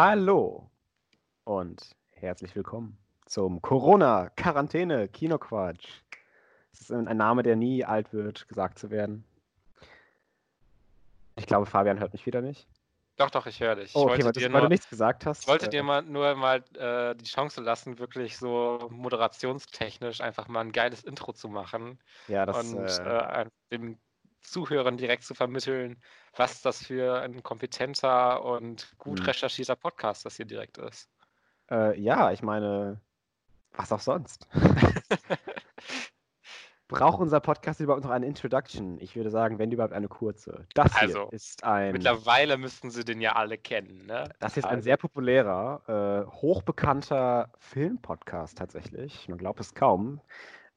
Hallo und herzlich willkommen zum Corona-Quarantäne-Kinoquatsch. Das ist ein Name, der nie alt wird, gesagt zu werden. Ich glaube, Fabian hört mich wieder nicht. Doch, doch, ich höre dich. Oh, okay, ich weil, wollte du, dir weil du nur, nichts gesagt hast. ich wollte äh, dir mal, nur mal äh, die Chance lassen, wirklich so moderationstechnisch einfach mal ein geiles Intro zu machen ja, das, und äh, äh, den Zuhörern direkt zu vermitteln, was das für ein kompetenter und gut Hm. recherchierter Podcast das hier direkt ist. äh, ja, ich meine, was auch sonst. Braucht unser Podcast überhaupt noch eine Introduction? Ich würde sagen, wenn überhaupt eine kurze. Das hier Also, ist ein, Mittlerweile müssten sie den ja alle kennen, ne? das ist ein Also, sehr populärer, äh, hochbekannter Filmpodcast tatsächlich. Man glaubt es kaum,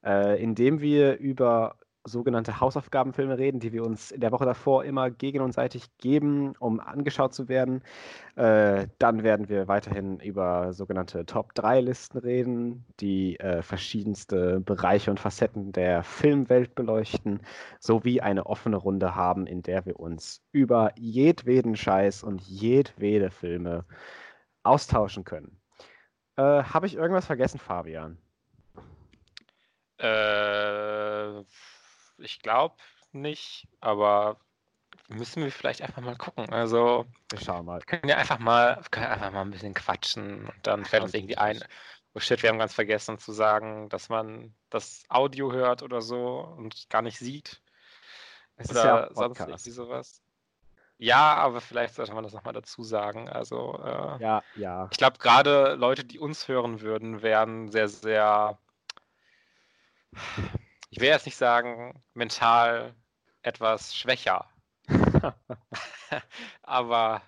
äh, in dem wir über sogenannte Hausaufgabenfilme reden, die wir uns in der Woche davor immer gegenseitig geben, um angeschaut zu werden. Äh, dann werden wir weiterhin über sogenannte Top-3-Listen reden, die äh, verschiedenste Bereiche und Facetten der Filmwelt beleuchten, sowie eine offene Runde haben, in der wir uns über jedweden Scheiß und jedwede Filme austauschen können. Äh, Habe ich irgendwas vergessen, Fabian? Äh, ich glaube nicht, aber müssen wir vielleicht einfach mal gucken. Also, Wir schauen mal. wir können ja einfach mal, können einfach mal ein bisschen quatschen und dann fällt uns irgendwie ein, oh shit, wir haben ganz vergessen zu sagen, dass man das Audio hört oder so und gar nicht sieht Es ist oder ja auch sonst irgendwie sowas. Ja, aber vielleicht sollte man das nochmal dazu sagen. Also, äh, Ja, ja. ich glaube, gerade Leute, die uns hören würden, wären sehr, sehr, ich will jetzt nicht sagen, mental etwas schwächer. Aber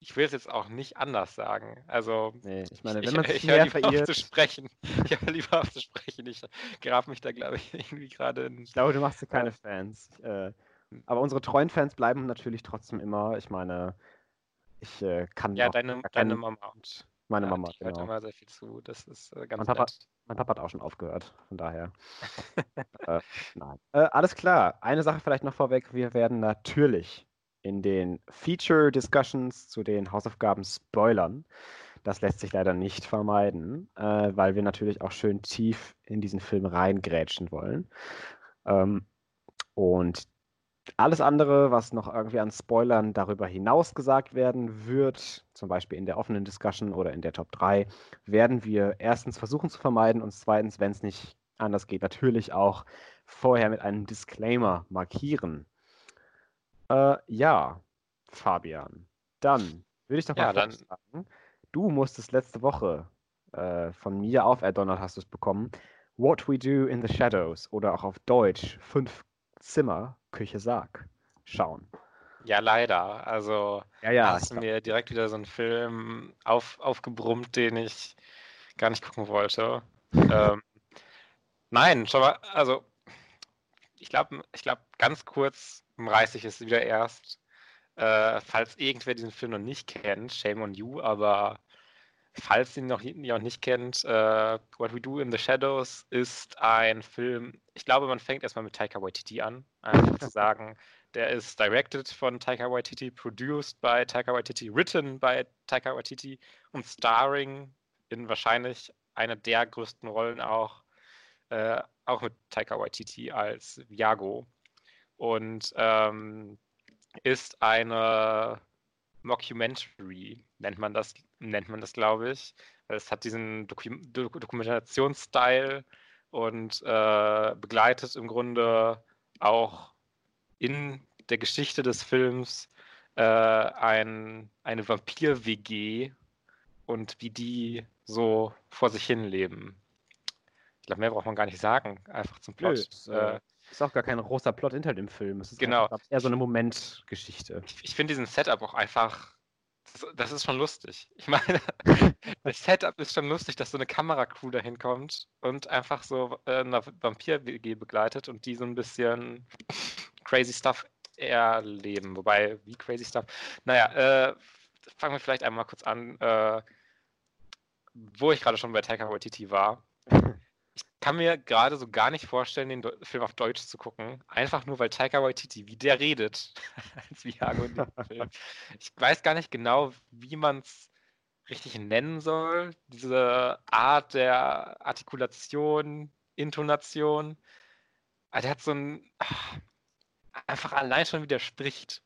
ich will es jetzt auch nicht anders sagen. Also, Nee, ich meine, wenn man ich, sich mehr verirrt, zu sprechen. Ich höre lieber auf zu sprechen. Ich grab mich da, glaube ich, irgendwie gerade in. ich glaube, du machst dir keine Fans. Äh, aber unsere treuen Fans bleiben natürlich trotzdem immer. Ich meine, ich äh, kann Ja, deine, deine Mama und meine ja, Mama, die hört genau. immer sehr viel zu. Das ist äh, ganz Mein Papa, nett. mein Papa hat auch schon aufgehört, von daher. äh, nein. Äh, alles klar. Eine Sache vielleicht noch vorweg. Wir werden natürlich in den Feature Discussions zu den Hausaufgaben spoilern. Das lässt sich leider nicht vermeiden, äh, weil wir natürlich auch schön tief in diesen Film reingrätschen wollen. Ähm, und alles andere, was noch irgendwie an Spoilern darüber hinaus gesagt werden wird, zum Beispiel in der offenen Discussion oder in der Top 3, werden wir erstens versuchen zu vermeiden und zweitens, wenn es nicht anders geht, natürlich auch vorher mit einem Disclaimer markieren. Äh, ja, Fabian, dann würde ich doch mal Ja, dann- vorschlagen, du musstest letzte Woche äh, von mir auf Erdonald hast du es bekommen, What We Do in the Shadows oder auch auf Deutsch Fünf Zimmer, Küche, Sarg schauen. Ja, leider. Also, Ja, ja, hast du mir direkt wieder so einen Film auf, aufgebrummt, den ich gar nicht gucken wollte. ähm, nein, schon mal, also ich glaube, ich glaube, ganz kurz reiße ich es wieder erst. Äh, falls irgendwer diesen Film noch nicht kennt, shame on you, aber falls ihn noch noch nicht kennt, äh, What We Do in the Shadows ist ein Film, ich glaube, man fängt erstmal mit Taika Waititi an, einfach zu sagen, der ist directed von Taika Waititi, produced by Taika Waititi, written by Taika Waititi und starring in wahrscheinlich einer der größten Rollen auch, äh, auch mit Taika Waititi als Viago. Und ähm, ist eine Mockumentary, nennt man das, nennt man das, glaube ich. Es hat diesen Doku Dok Dokumentationsstyle und äh, begleitet im Grunde auch in der Geschichte des Films äh, ein, eine Vampir-WG und wie die so vor sich hin leben. Ich glaube, mehr braucht man gar nicht sagen, einfach zum Nö, Plot. es, äh, Äh, ist auch gar kein großer Plot hinter dem Film. Es ist Genau. eher so eine Momentgeschichte. ich ich finde diesen Setup auch einfach, das, ist schon lustig. Ich meine, das Setup ist schon lustig, dass so eine Kameracrew dahin kommt und einfach so äh, eine Vampir-WG begleitet und die so ein bisschen crazy stuff erleben. Wobei, wie crazy stuff? Naja, äh, fangen wir vielleicht einmal kurz an, äh, wo ich gerade schon bei Taika Waititi war. Ich kann mir gerade so gar nicht vorstellen, den Deu- Film auf Deutsch zu gucken. Einfach nur, weil Taika Waititi, wie der redet, als Viago in dem Film. Ich weiß gar nicht genau, wie man es richtig nennen soll. Diese Art der Artikulation, Intonation. Also der hat so ein. Einfach allein schon widerspricht.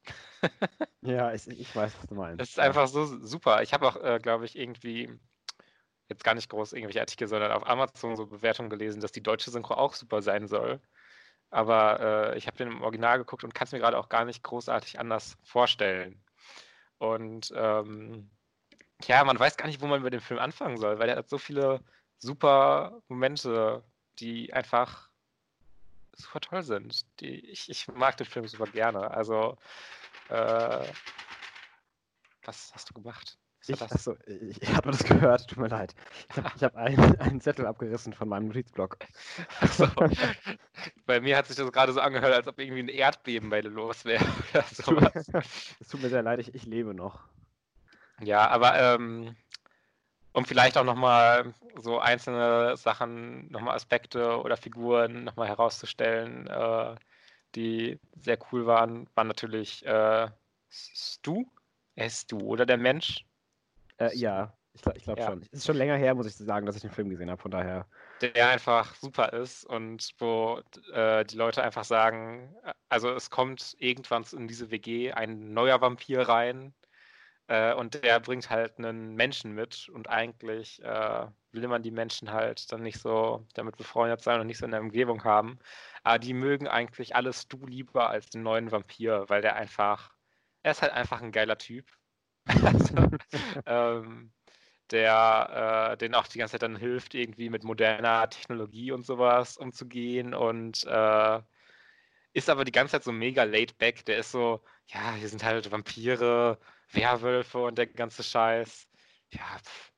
ja, ich, ich, weiß, was du meinst. Das ist einfach so super. Ich habe auch, äh, glaube ich, irgendwie jetzt gar nicht groß irgendwelche Artikel, sondern auf Amazon so Bewertungen gelesen, dass die deutsche Synchro auch super sein soll. Aber äh, ich habe den im Original geguckt und kann es mir gerade auch gar nicht großartig anders vorstellen. Und ähm, ja, man weiß gar nicht, wo man mit dem Film anfangen soll, weil er hat so viele super Momente, die einfach super toll sind. Die, ich, ich mag den Film super gerne. Also, äh, was hast du gemacht? Ich, achso, ich, ich habe das gehört, tut mir leid. Ich habe hab einen, einen Zettel abgerissen von meinem Notizblock. Achso. bei mir hat sich das gerade so angehört, als ob irgendwie ein Erdbeben bei dir los wäre. Es tut mir sehr leid, ich, ich lebe noch. Ja, aber ähm, um vielleicht auch nochmal so einzelne Sachen, nochmal Aspekte oder Figuren nochmal herauszustellen, äh, die sehr cool waren, war natürlich äh, Stu. Er ist Stu, oder der Mensch? Äh, ja, ich glaube glaub ja. schon. Es ist schon länger her, muss ich sagen, dass ich den Film gesehen habe, von daher. Der einfach super ist und wo äh, die Leute einfach sagen, also es kommt irgendwann in diese WG ein neuer Vampir rein äh, und der bringt halt einen Menschen mit und eigentlich äh, will man die Menschen halt dann nicht so damit befreundet sein und nicht so in der Umgebung haben. Aber die mögen eigentlich alles du lieber als den neuen Vampir, weil der einfach, er ist halt einfach ein geiler Typ also, ähm, der äh, denen auch die ganze Zeit dann hilft, irgendwie mit moderner Technologie und sowas umzugehen und äh, ist aber die ganze Zeit so mega laid back. Der ist so, ja, hier sind halt Vampire, Werwölfe und der ganze Scheiß. Ja, pff.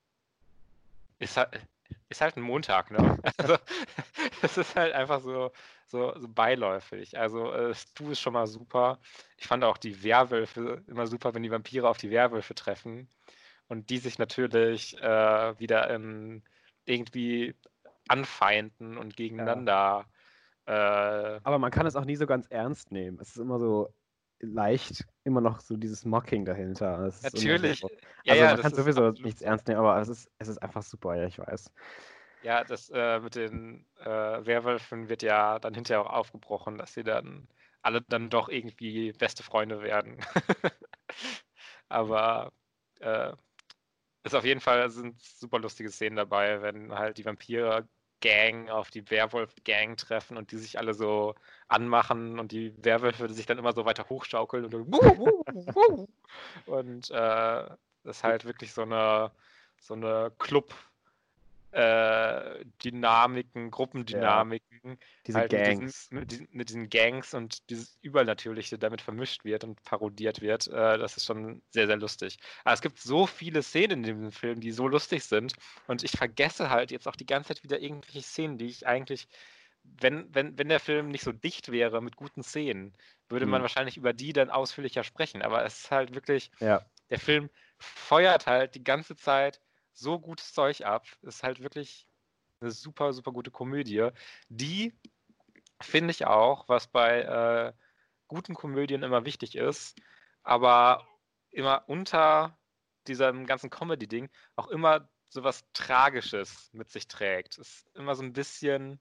ist halt, ist halt ein Montag, ne? Also, es ist halt einfach so, so, so beiläufig. Also, äh, Stu ist schon mal super. Ich fand auch die Werwölfe immer super, wenn die Vampire auf die Werwölfe treffen und die sich natürlich äh, wieder in, irgendwie anfeinden und gegeneinander. Ja. Äh, Aber man kann es auch nie so ganz ernst nehmen. Es ist immer so leicht, immer noch so dieses Mocking dahinter. Natürlich. So. Ja, also ja, man kann sowieso nichts ernst nehmen, aber es ist, es ist einfach super, ja, ich weiß. Ja, das äh, mit den äh, Werwölfen wird ja dann hinterher auch aufgebrochen, dass sie dann alle dann doch irgendwie beste Freunde werden. Aber äh, ist auf jeden Fall sind super lustige Szenen dabei, wenn halt die Vampire-Gang auf die Werwolf-Gang treffen und die sich alle so anmachen und die Werwölfe sich dann immer so weiter hochschaukeln und, und äh, das ist halt wirklich so eine so eine Club- äh, Dynamiken, Gruppendynamiken. Ja, diese halt Gangs. Mit diesen, mit, diesen, Gangs und dieses Übernatürliche damit vermischt wird und parodiert wird. Äh, das ist schon sehr, sehr lustig. Aber es gibt so viele Szenen in diesem Film, die so lustig sind. Und ich vergesse halt jetzt auch die ganze Zeit wieder irgendwelche Szenen, die ich eigentlich wenn, wenn, wenn der Film nicht so dicht wäre mit guten Szenen, würde man hm. wahrscheinlich über die dann ausführlicher sprechen. Aber es ist halt wirklich, ja. der Film feuert halt die ganze Zeit so gutes Zeug ab. Ist halt wirklich eine super, super gute Komödie, die finde ich auch, was bei äh, guten Komödien immer wichtig ist, aber immer unter diesem ganzen Comedy-Ding auch immer so was Tragisches mit sich trägt. Ist immer so ein bisschen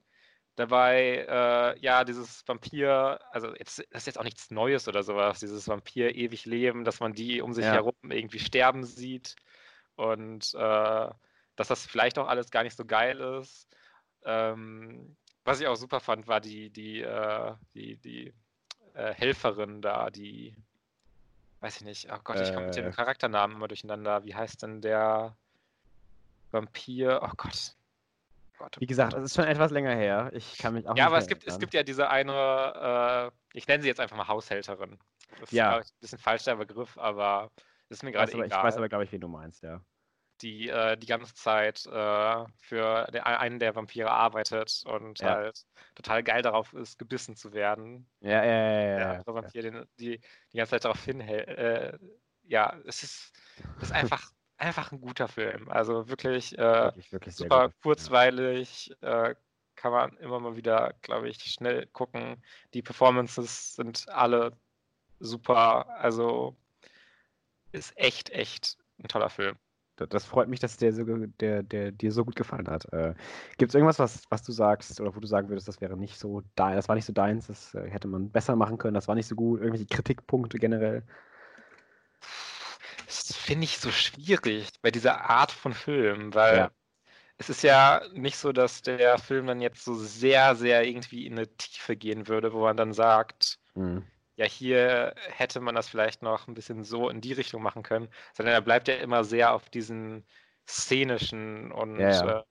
dabei, äh, ja, dieses Vampir, also jetzt, das ist jetzt auch nichts Neues oder sowas, dieses Vampir ewig leben, dass man die um sich ja. herum irgendwie sterben sieht und äh, dass das vielleicht auch alles gar nicht so geil ist. Ähm, was ich auch super fand, war die, die, äh, die, die äh, Helferin da, die, weiß ich nicht, oh Gott, ich komme mit dem äh. Charakternamen immer durcheinander. Wie heißt denn der Vampir? Oh Gott. Gott, oh Wie gesagt, es ist schon etwas länger her. Ich kann mich auch Ja, aber es gibt, es gibt ja diese eine, äh, ich nenne sie jetzt einfach mal Haushälterin. Das ja. ist, ein bisschen falsch der Begriff, aber ist mir gerade egal. Ich weiß aber, glaube ich, wie du meinst, ja. Die äh, die ganze Zeit äh, für den, einen der Vampire arbeitet und ja. halt total geil darauf ist, gebissen zu werden. Ja, ja, ja. ja der andere Vampir, den, die die ganze Zeit darauf hinhält. Äh, ja, es ist, ist einfach, einfach ein guter Film. Also wirklich, äh, wirklich, wirklich super kurzweilig. Äh, kann man immer mal wieder, glaube ich, schnell gucken. Die Performances sind alle super. Also ist echt, echt ein toller Film. Das freut mich, dass der, so, der, der dir so gut gefallen hat. Äh, Gibt es irgendwas, was, was du sagst oder wo du sagen würdest, das wäre nicht so dein, das war nicht so deins, das äh, hätte man besser machen können, das war nicht so gut, irgendwelche Kritikpunkte generell? Das finde ich so schwierig bei dieser Art von Film, weil ja. es ist ja nicht so, dass der Film dann jetzt so sehr, sehr irgendwie in eine Tiefe gehen würde, wo man dann sagt, mhm ja, hier hätte man das vielleicht noch ein bisschen so in die Richtung machen können, sondern er bleibt ja immer sehr auf diesen szenischen und ja, ja. Äh,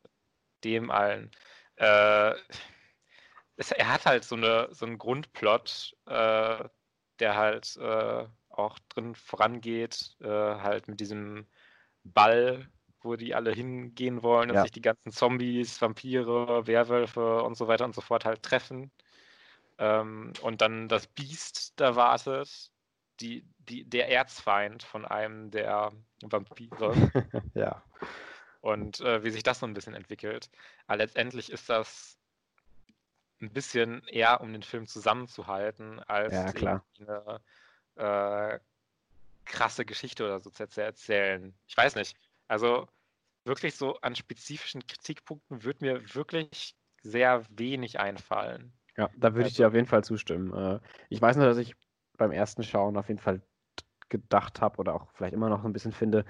dem allen. Äh, es, er hat halt so, eine, so einen Grundplot, äh, der halt äh, auch drin vorangeht, äh, halt mit diesem Ball, wo die alle hingehen wollen und ja. sich die ganzen Zombies, Vampire, Werwölfe und so weiter und so fort halt treffen. Ähm, und dann das Biest da wartet, die, die, der Erzfeind von einem der Vampire. ja. Und äh, wie sich das so ein bisschen entwickelt. Aber letztendlich ist das ein bisschen eher, um den Film zusammenzuhalten, als ja, eine äh, krasse Geschichte oder so zu erzählen. Ich weiß nicht. Also wirklich so an spezifischen Kritikpunkten würde mir wirklich sehr wenig einfallen. Ja, da würde ich dir also auf jeden Fall zustimmen. Äh, ich weiß nur, dass ich beim ersten Schauen auf jeden Fall gedacht habe oder auch vielleicht immer noch ein bisschen finde,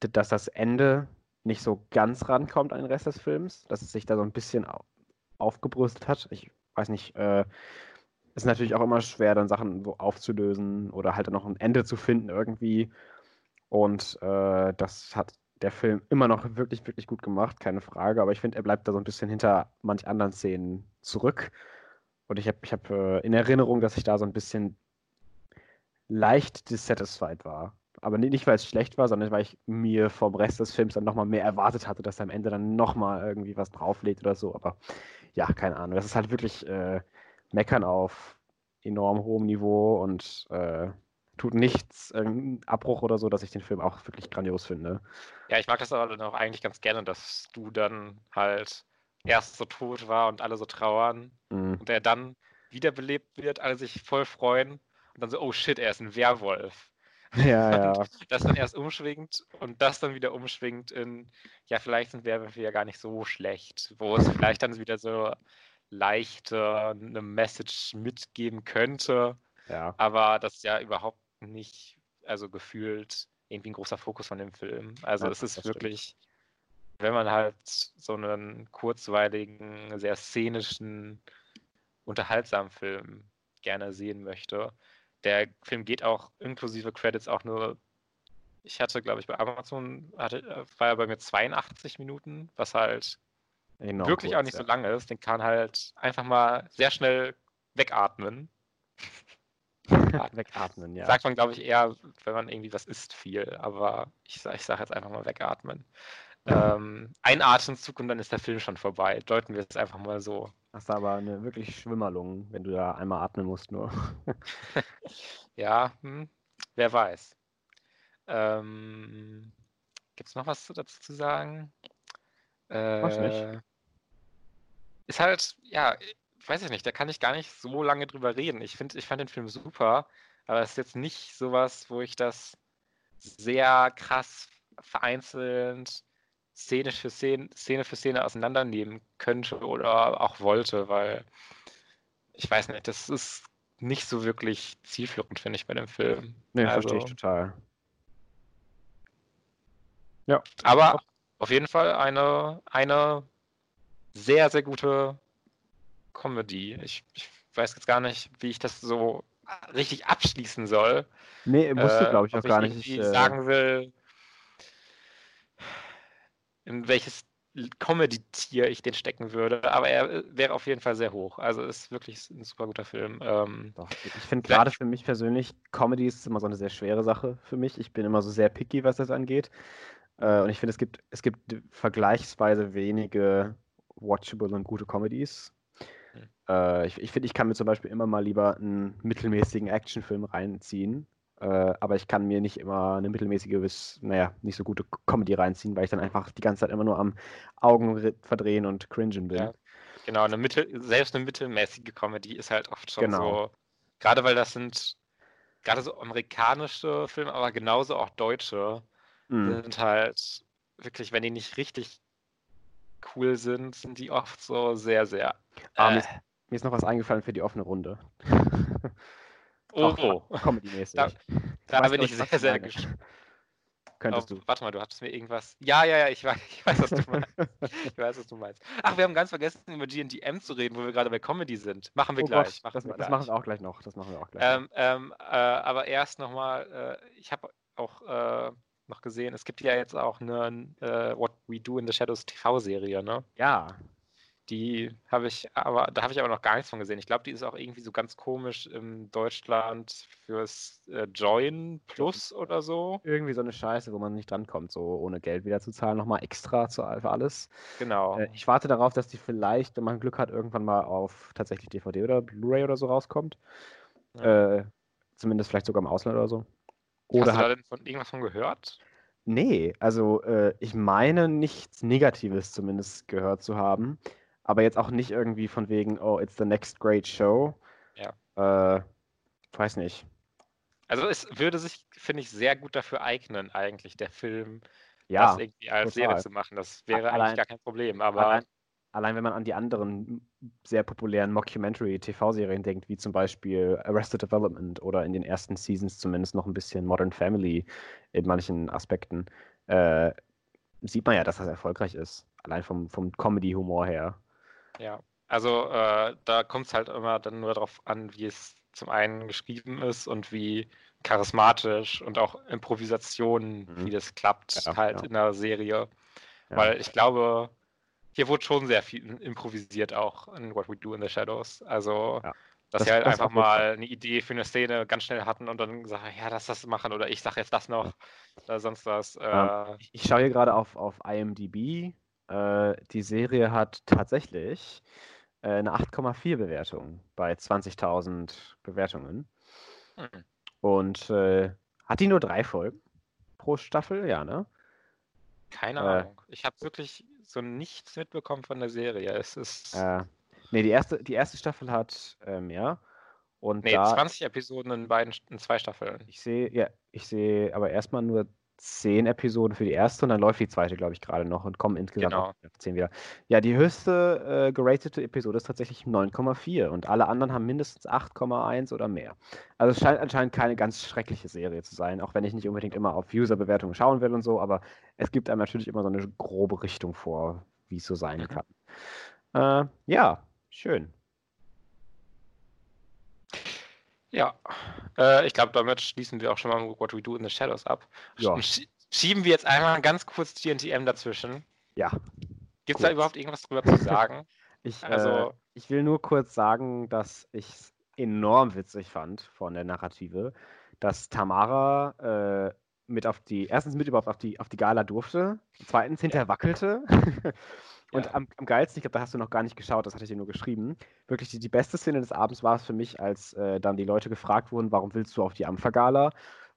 dass das Ende nicht so ganz rankommt an den Rest des Films, dass es sich da so ein bisschen aufgebrüstet hat. Ich weiß nicht, äh, ist natürlich auch immer schwer, dann Sachen so aufzulösen oder halt dann noch ein Ende zu finden irgendwie. Und äh, das hat der Film immer noch wirklich, wirklich gut gemacht, keine Frage. Aber ich finde, er bleibt da so ein bisschen hinter manch anderen Szenen zurück. Und ich habe ich hab, äh, in Erinnerung, dass ich da so ein bisschen leicht dissatisfied war. Aber nicht, weil es schlecht war, sondern weil ich mir vom Rest des Films dann nochmal mehr erwartet hatte, dass er am Ende dann nochmal irgendwie was drauflegt oder so. Aber ja, keine Ahnung. Das ist halt wirklich äh, Meckern auf enorm hohem Niveau und äh, tut nichts, irgendeinen Abbruch oder so, dass ich den Film auch wirklich grandios finde. Ja, ich mag das aber dann auch eigentlich ganz gerne, dass du dann halt erst so tot war und alle so trauern mhm. und er dann wiederbelebt wird, alle sich voll freuen und dann so, oh shit, er ist ein Werwolf. Ja, ja. das dann erst umschwingt und das dann wieder umschwingt in, ja, vielleicht sind Werwölfe ja gar nicht so schlecht, wo es vielleicht dann wieder so leichter eine Message mitgeben könnte, ja. aber das ist ja überhaupt nicht, also gefühlt irgendwie ein großer Fokus von dem Film. Also ja, es ist wirklich, stimmt wenn man halt so einen kurzweiligen, sehr szenischen, unterhaltsamen Film gerne sehen möchte. Der Film geht auch inklusive Credits auch nur, ich hatte, glaube ich, bei Amazon hatte, war er bei mir 82 Minuten, was halt Enorm wirklich kurz, auch nicht ja. so lange ist. Den kann halt einfach mal sehr schnell wegatmen. wegatmen, ja. Sagt man, glaube ich, eher, wenn man irgendwie was isst, viel. Aber ich, ich sage jetzt einfach mal wegatmen. Ähm, ein Atemzug und dann ist der Film schon vorbei. Deuten wir es einfach mal so. Hast du aber eine wirklich Schwimmerlung, wenn du da einmal atmen musst nur. ja, hm, wer weiß. Ähm, Gibt es noch was dazu zu sagen? Äh, ist halt, ja, weiß ich nicht, da kann ich gar nicht so lange drüber reden. Ich, find, ich fand den Film super, aber es ist jetzt nicht sowas, wo ich das sehr krass vereinzelt Szene für Szene, Szene für Szene auseinandernehmen könnte oder auch wollte, weil ich weiß nicht, das ist nicht so wirklich zielführend, finde ich, bei dem Film. Nee, also, verstehe ich total. Ja. Aber auf jeden Fall eine, eine sehr, sehr gute Comedy. Ich, ich weiß jetzt gar nicht, wie ich das so richtig abschließen soll. Nee, musst du, glaube ich, auch gar nicht. Ich äh... sagen will, in welches Comedy-Tier ich den stecken würde, aber er äh, wäre auf jeden Fall sehr hoch. Also ist wirklich ein super guter Film. Ähm, Doch, ich finde gerade für mich persönlich, Comedy ist immer so eine sehr schwere Sache für mich. Ich bin immer so sehr picky, was das angeht. Äh, und ich finde, es gibt, es gibt vergleichsweise wenige watchable und gute Comedies. Hm. Äh, ich ich finde, ich kann mir zum Beispiel immer mal lieber einen mittelmäßigen Actionfilm reinziehen, äh, aber ich kann mir nicht immer eine mittelmäßige bis, naja, nicht so gute Comedy reinziehen, weil ich dann einfach die ganze Zeit immer nur am Augen verdrehen und cringen bin. Ja, genau, eine Mittel, selbst eine mittelmäßige Comedy ist halt oft schon genau. so, gerade weil das sind gerade so amerikanische Filme, aber genauso auch deutsche, mhm. sind halt wirklich, wenn die nicht richtig cool sind, sind die oft so sehr, sehr. Ah, äh, mir, ist, mir, ist, noch was eingefallen für die offene Runde. Oh, oh. Comedy-mäßig. Da, da bin ich sehr, sehr gespannt. Könntest oh, du. Warte mal, du hattest mir irgendwas. Ja, ja, ja, ich weiß, ich weiß, was du meinst. ich weiß, was du meinst. Ach, wir haben ganz vergessen, über GNTM zu reden, wo wir gerade bei Comedy sind. Machen wir oh gleich. Machen das, wir das machen wir auch gleich noch. Das machen wir auch gleich. Ähm, ähm, äh, aber erst nochmal, äh, ich habe auch äh, noch gesehen, es gibt ja jetzt auch eine äh, What We Do in the Shadows TV-Serie, ne? Ja, die habe ich aber, da habe ich aber noch gar nichts von gesehen. Ich glaube, die ist auch irgendwie so ganz komisch in Deutschland fürs äh, Join Plus oder so. Irgendwie so eine Scheiße, wo man nicht drankommt, so ohne Geld wieder zu zahlen, nochmal extra zu, für alles. Genau. Äh, ich warte darauf, dass die vielleicht, wenn man Glück hat, irgendwann mal auf tatsächlich DVD oder Blu-ray oder so rauskommt. Ja. Äh, zumindest vielleicht sogar im Ausland oder so. Oder Hast du da denn von irgendwas von gehört? Nee, also äh, ich meine nichts Negatives zumindest gehört zu haben aber jetzt auch nicht irgendwie von wegen, oh, it's the next great show. Ja. Äh, weiß nicht. Also es würde sich, finde ich, sehr gut dafür eignen, eigentlich, der Film, ja, das irgendwie als total. Serie zu machen. Das wäre allein, eigentlich gar kein Problem. Aber allein, allein, wenn man an die anderen sehr populären Mockumentary-TV-Serien denkt, wie zum Beispiel Arrested Development oder in den ersten Seasons zumindest noch ein bisschen Modern Family in manchen Aspekten, äh, sieht man ja, dass das erfolgreich ist. Allein vom, vom Comedy-Humor her. Ja, also äh, da kommt es halt immer dann nur darauf an, wie es zum einen geschrieben ist und wie charismatisch und auch Improvisationen, mhm. wie das klappt, ja, halt ja. in der Serie. Ja. Weil ich glaube, hier wurde schon sehr viel improvisiert auch in What We Do in the Shadows. Also, dass das, sie halt das einfach mal eine Idee für eine Szene ganz schnell hatten und dann sagen, ja, lass das machen oder ich sage jetzt das noch oder sonst was. Äh, ich, ich schaue hier gerade auf, auf IMDb äh, die Serie hat tatsächlich äh, eine 8,4 Bewertung bei 20.000 Bewertungen. Hm. Und äh, hat die nur drei Folgen pro Staffel? Ja, ne? Keine äh, Ahnung. Ich habe wirklich so nichts mitbekommen von der Serie. Es ist. Äh, nee, die erste, die erste Staffel hat mehr. Und nee, da, 20 Episoden in beiden in zwei Staffeln. Ich sehe, ja, ich sehe aber erstmal nur zehn Episoden für die erste und dann läuft die zweite, glaube ich, gerade noch und kommen insgesamt genau. auf zehn wieder. Ja, die höchste äh, geratete Episode ist tatsächlich 9,4 und alle anderen haben mindestens 8,1 oder mehr. Also es scheint anscheinend keine ganz schreckliche Serie zu sein, auch wenn ich nicht unbedingt immer auf User-Bewertungen schauen will und so, aber es gibt einem natürlich immer so eine grobe Richtung vor, wie es so sein mhm. kann. Äh, ja, schön. Ja, äh, ich glaube, damit schließen wir auch schon mal What We Do in the Shadows ab. Ja. Schieben wir jetzt einmal ganz kurz GNTM dazwischen. Ja. Gibt es da überhaupt irgendwas drüber zu sagen? ich, also, äh, ich will nur kurz sagen, dass ich es enorm witzig fand von der Narrative, dass Tamara äh, mit auf die, erstens mit überhaupt auf die, auf die Gala durfte, zweitens hinterher wackelte Und ja. am, am, geilsten, ich glaube, da hast du noch gar nicht geschaut, das hatte ich dir nur geschrieben. Wirklich die, die beste Szene des Abends war es für mich, als äh, dann die Leute gefragt wurden, warum willst du auf die Ampfergala?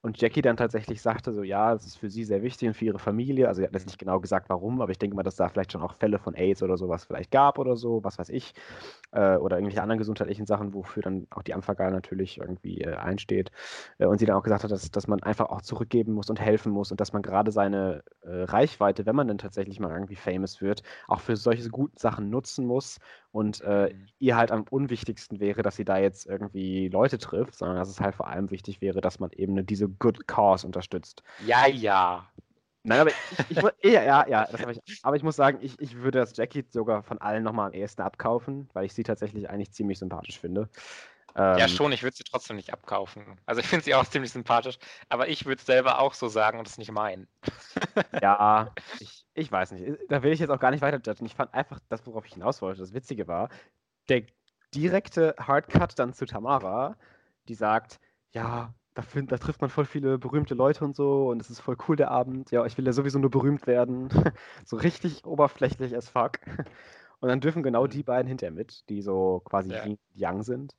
Und Jackie dann tatsächlich sagte so, ja, es ist für sie sehr wichtig und für ihre Familie. Also sie hat jetzt nicht genau gesagt, warum, aber ich denke mal, dass da vielleicht schon auch Fälle von AIDS oder sowas vielleicht gab oder so, was weiß ich. Äh, oder irgendwelche anderen gesundheitlichen Sachen, wofür dann auch die Ampfergal natürlich irgendwie äh, einsteht. Äh, und sie dann auch gesagt hat, dass, dass man einfach auch zurückgeben muss und helfen muss und dass man gerade seine äh, Reichweite, wenn man dann tatsächlich mal irgendwie famous wird, auch für solche guten Sachen nutzen muss und äh, mhm. ihr halt am unwichtigsten wäre, dass sie da jetzt irgendwie Leute trifft, sondern dass es halt vor allem wichtig wäre, dass man eben diese Good Cause unterstützt. Ja, ja. Nein, aber ich, ich, ja, ja, ja, ich, aber ich muss sagen, ich, ich würde das Jackie sogar von allen nochmal am ehesten abkaufen, weil ich sie tatsächlich eigentlich ziemlich sympathisch finde. Ähm, ja, schon, ich würde sie trotzdem nicht abkaufen. Also ich finde sie auch ziemlich sympathisch, aber ich würde es selber auch so sagen und es nicht meinen. ja, ich, ich weiß nicht. Da will ich jetzt auch gar nicht weiter judgen. Ich fand einfach das, worauf ich hinaus wollte, das Witzige war, der direkte Hardcut dann zu Tamara, die sagt, ja, da, find, da trifft man voll viele berühmte Leute und so und es ist voll cool der Abend. Ja, ich will ja sowieso nur berühmt werden. so richtig oberflächlich as fuck. Und dann dürfen genau die mhm. beiden hinterher mit, die so quasi ja. young sind.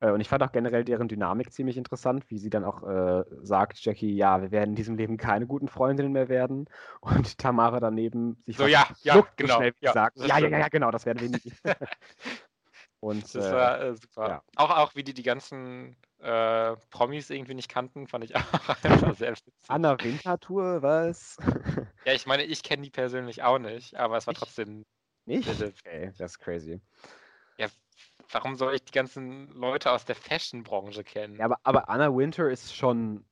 Äh, und ich fand auch generell deren Dynamik ziemlich interessant, wie sie dann auch äh, sagt, Jackie, ja, wir werden in diesem Leben keine guten Freundinnen mehr werden. Und Tamara daneben sich so, ja, ja, genau, schnell ja, sagt, ja, ja, ja, ja, genau, das werden wir nicht. und, das war äh, super. Ja. Auch, auch wie die die ganzen äh, Promis irgendwie nicht kannten, fand ich auch einfach sehr witzig. Anna Winterthur, was? Ja, ich meine, ich kenne die persönlich auch nicht, aber es war Ich- trotzdem. Nicht? Okay, das ist crazy. Warum soll ich die ganzen Leute aus der Fashion-Branche kennen? Ja, aber, aber Anna Winter ist schon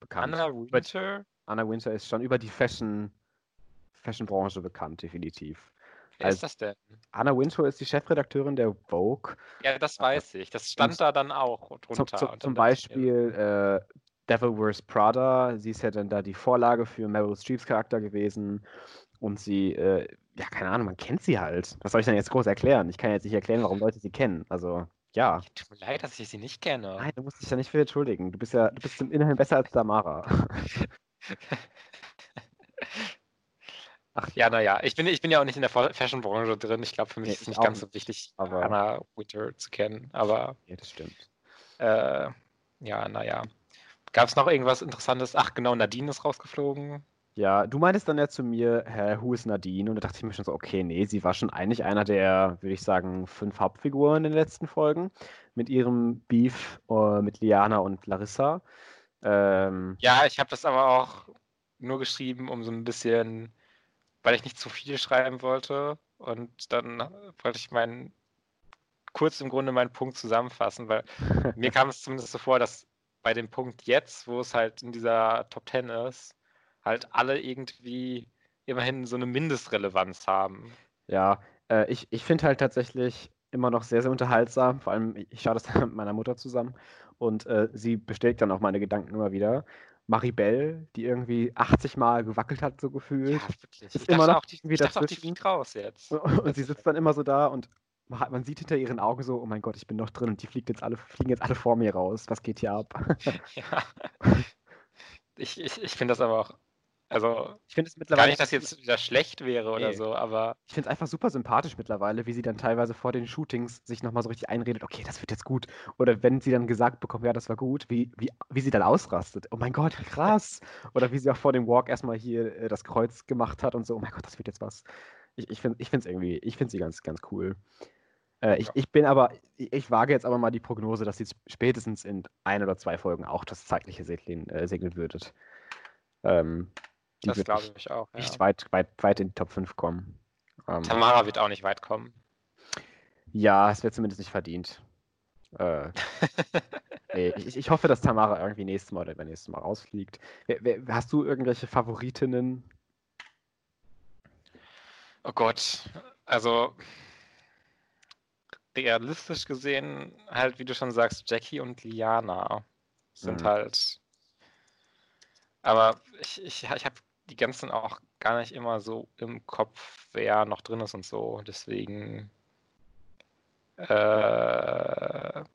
bekannt. Anna Winter? Anna Winter ist schon über die Fashion, Fashion-Branche bekannt, definitiv. Wer als- ist das denn? Anna Winter ist die Chefredakteurin der Vogue. Ja, das weiß ich. Das stand da dann auch Zum, drunter. zum, Und zum mir, Beispiel äh, Devil Wears Prada. Sie ist ja dann da die Vorlage für Meryl Streeps Charakter gewesen. Und sie, äh, ja, keine Ahnung, man kennt sie halt. Was soll ich denn jetzt groß erklären? Ich kann jetzt nicht erklären, warum Leute sie kennen. Also, ja. Tut mir leid, dass ich sie nicht kenne. Nein, du musst dich ja nicht für entschuldigen. Du bist ja, du bist im Inhalt besser als Damara. Ach ja, naja, ich bin, ich bin ja auch nicht in der Fa- Fashion-Branche drin. Ich glaube, für mich Nee, ist es ich nicht ganz so wichtig, aber- Anna Winter zu kennen. Aber ja, das stimmt. äh, ja, naja. Gab es noch irgendwas Interessantes? Ach genau, Nadine ist rausgeflogen. Ja, du meintest dann ja zu mir, hä, who is Nadine? Und da dachte ich mir schon so, okay, nee, sie war schon eigentlich einer der, würde ich sagen, fünf Hauptfiguren in den letzten Folgen. Mit ihrem Beef äh, mit Liana und Larissa. Ähm, Ja, ich habe das aber auch nur geschrieben, um so ein bisschen, weil ich nicht zu viel schreiben wollte. Und dann wollte ich meinen, kurz im Grunde meinen Punkt zusammenfassen, weil mir kam es zumindest so vor, dass bei dem Punkt jetzt, wo es halt in dieser Top 10 ist, halt alle irgendwie immerhin so eine Mindestrelevanz haben. Ja, äh, ich, ich finde halt tatsächlich immer noch sehr, sehr unterhaltsam. Vor allem, ich schaue das mit meiner Mutter zusammen und äh, sie bestätigt dann auch meine Gedanken immer wieder. Maribel, die irgendwie 80 Mal gewackelt hat, so gefühlt. Ja, wirklich. ist Ich immer noch auch, die, ich dachte auch, die fliegt raus jetzt. Und sie sitzt dann immer so da und man sieht hinter ihren Augen so, oh mein Gott, ich bin noch drin und die fliegt jetzt alle, fliegen jetzt alle vor mir raus. Was geht hier ab? Ja. Ich, ich, ich finde das aber auch, also Ich finde es gar mittlerweile. nicht, dass jetzt wieder schlecht wäre oder Nee. so, aber Ich finde es einfach super sympathisch mittlerweile, wie sie dann teilweise vor den Shootings sich nochmal so richtig einredet, okay, das wird jetzt gut. Oder wenn sie dann gesagt bekommt, ja, das war gut, wie, wie, wie sie dann ausrastet. Oh mein Gott, krass. Oder wie sie auch vor dem Walk erstmal hier äh, das Kreuz gemacht hat und so, oh mein Gott, das wird jetzt was. Ich, ich finde es irgendwie, ich finde sie ganz, ganz cool. Äh, ich, Ja. ich bin aber, ich, ich wage jetzt aber mal die Prognose, dass sie spätestens in ein oder zwei Folgen auch das zeitliche segnen, äh, segnen würdet. Ähm, die das glaube ich auch. Ja. nicht weit, weit, weit in die Top 5 kommen. Ähm, Tamara wird auch nicht weit kommen. Ja, es wird zumindest nicht verdient. Äh, nee, ich, ich hoffe, dass Tamara irgendwie nächstes Mal oder übernächstes Mal rausfliegt. Wer, wer, hast du irgendwelche Favoritinnen? Oh Gott, also realistisch gesehen, halt, wie du schon sagst, Jackie und Liana sind Mhm. halt. Aber ich, ich, ich habe die ganzen auch gar nicht immer so im Kopf, wer noch drin ist und so. Deswegen. Äh,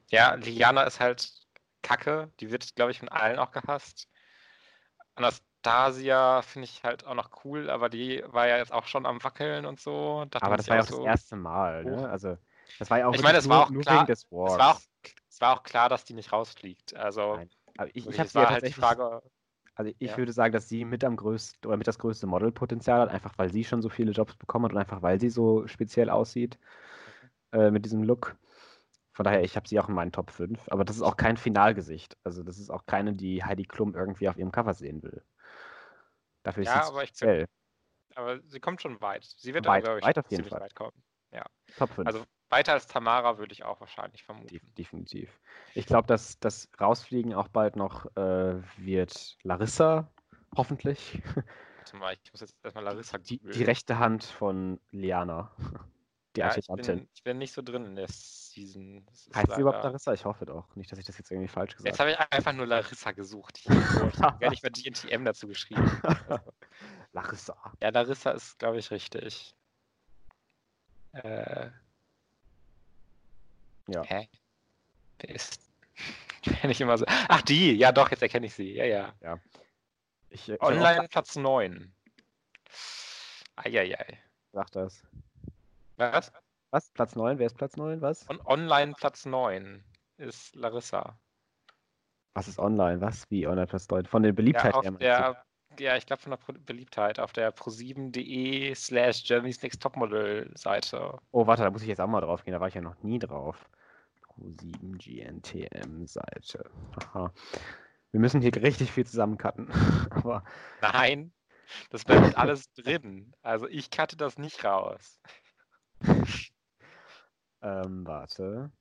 ja, Liana ist halt kacke. Die wird, glaube ich, von allen auch gehasst. Anastasia finde ich halt auch noch cool, aber die war ja jetzt auch schon am Wackeln und so. Da Aber das ich war ja auch auch das so- erste Mal, ne? Also, das war ja auch Ich meine, es war auch klar- wegen des Wars. Es war, auch, es war auch klar, dass die nicht rausfliegt. Also, Nein. Aber ich, ich wirklich, habe halt die Frage. Also ich ja. würde sagen, dass sie mit am größten oder mit das größte Modelpotenzial hat, einfach weil sie schon so viele Jobs bekommen hat und einfach weil sie so speziell aussieht äh, mit diesem Look. Von daher, ich habe sie auch in meinen Top 5, aber das ist auch kein Finalgesicht. Also das ist auch keine, die Heidi Klum irgendwie auf ihrem Cover sehen will. Dafür ist Ja, sie zu aber ich speziell. Aber sie kommt schon weit. Sie wird, Weit, glaube ich, weit auf jeden ziemlich Fall. weit kommen. Top 5. Also weiter als Tamara würde ich auch wahrscheinlich vermuten. definitiv. Ich glaube, dass das Rausfliegen auch bald noch äh, wird Larissa, hoffentlich. Warte mal, ich muss jetzt erstmal Larissa Die, die rechte Hand von Liana. Die ja, ich, bin, ich bin nicht so drin in der Season. Heißt sie überhaupt Larissa? Ich hoffe doch. Nicht, dass ich das jetzt irgendwie falsch Jetzt gesagt habe ich einfach nur Larissa gesucht. Ich habe gar nicht mehr GNTM dazu geschrieben. habe. Larissa. Ja, Larissa ist, glaube ich, richtig. Äh, Ja. Hä? Wer ist. Wenn ich immer so. Ach, die! Ja, doch, jetzt erkenne ich sie. Ja, ja. Ich, äh, ich hab auch Online Platz 9. Eieiei. gesagt das. Was? Was? Platz 9? Wer ist Platz 9? Was? On Online Platz 9 ist Larissa. Was ist online? Was? Wie online Platz 9? Von der Ja, Beliebtheit auf her. der, ja ich glaube von der Pro Beliebtheit auf der pro7.de slash Germany's Next Topmodel Seite. Oh, warte, da muss ich jetzt auch mal drauf gehen. Da war ich ja noch nie drauf. Pro7 GNTM-Seite. Aha. Wir müssen hier richtig viel zusammencutten. Aber Nein, das bleibt alles drin. Also ich cutte das nicht raus. ähm, warte.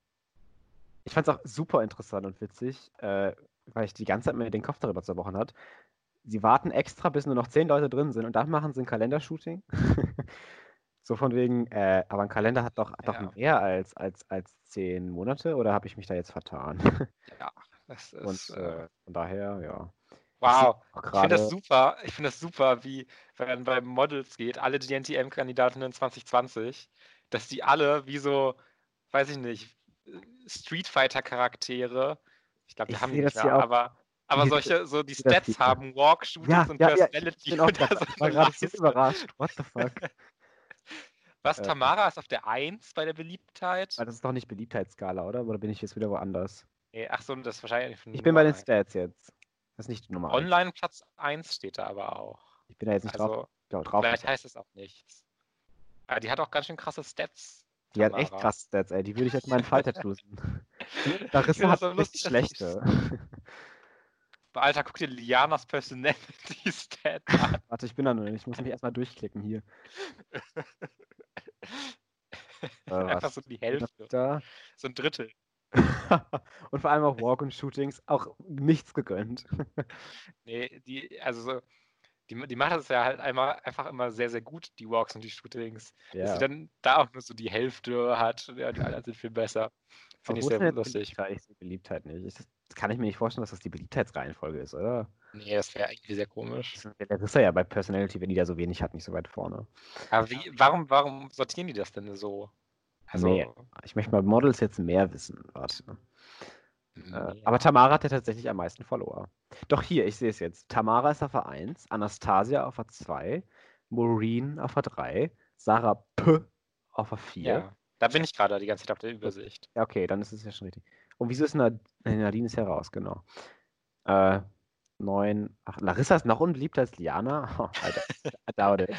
Ich fand es auch super interessant und witzig, äh, weil ich die ganze Zeit mir den Kopf darüber zerbrochen hat. Sie warten extra, bis nur noch zehn Leute drin sind und dann machen sie ein Kalendershooting. So von wegen, äh, aber ein Kalender hat doch, hat Ja. doch mehr als, als, als zehn Monate oder habe ich mich da jetzt vertan? Ja, das und ist. Äh, äh, von daher, ja. wow. Ich finde das super. Ich finde das super, wie wenn bei Models geht, alle GNTM-Kandidatinnen 2020, dass die alle wie so, weiß ich nicht, Street Fighter-Charaktere, ich glaube, die Ich haben die nicht das auch. aber, aber solche, so die das Stats haben, Walk, Shootings ja, und ja, ja, ich Personality bin auch und da grad- so war gerade so überrascht. What the fuck? Was, Äh. Tamara ist auf der 1 bei der Beliebtheit? Ah, Das ist doch nicht Beliebtheitsskala, oder? Oder bin ich jetzt wieder woanders? Nee, ach so, das ist wahrscheinlich Ich bin bei den Stats jetzt. Das ist nicht die Nummer eins. eins. Online Platz 1 steht da aber auch. Ich bin da jetzt nicht drauf, Also, drauf, drauf. vielleicht heißt es auch nichts. Aber die hat auch ganz schön krasse Stats. Die hat echt Tamara. krass Stats, ey. Die würde ich jetzt mal in Falltattoosen. Larissa finde hat das so lustig, schlechte. Alter, guck dir Lianas Personality Stat an. Warte, ich bin da nicht. Ich muss mich erstmal durchklicken hier. Äh, Einfach so die Hälfte. Da. So ein Drittel. und vor allem auch Walk und Shootings auch nichts gegönnt. Nee, die, also so, die, die macht das ja halt einmal einfach immer sehr, sehr gut, die Walks und die Shootings. Dass ja. sie dann da auch nur so die Hälfte hat. Ja, die anderen sind viel besser. Finde ich sehr lustig. Beliebtheit? Ich Beliebtheit nicht. Ich, das kann ich mir nicht vorstellen, dass das die Beliebtheitsreihenfolge ist, oder? Nee, das wäre irgendwie sehr komisch. Das ist- ja bei Personality, wenn die da so wenig hat, nicht so weit vorne. Aber wie, warum, warum sortieren die das denn so? Also, Nee. Ich möchte mal Models jetzt mehr wissen. Warte. Äh, nee. aber Tamara hat ja tatsächlich am meisten Follower. Doch hier, ich sehe es jetzt. Tamara ist auf der 1, Anastasia auf der 2, Maureen auf der 3, Sarah P auf der 4. ja, da bin ich gerade die ganze Zeit auf der Übersicht. Ja, okay, dann ist es ja schon richtig. Und wieso ist Nad nee, Nadine ist ja raus, genau. Äh, 9, ach, Larissa ist noch unbeliebter als Liana? Oh, Alter, I doubt it.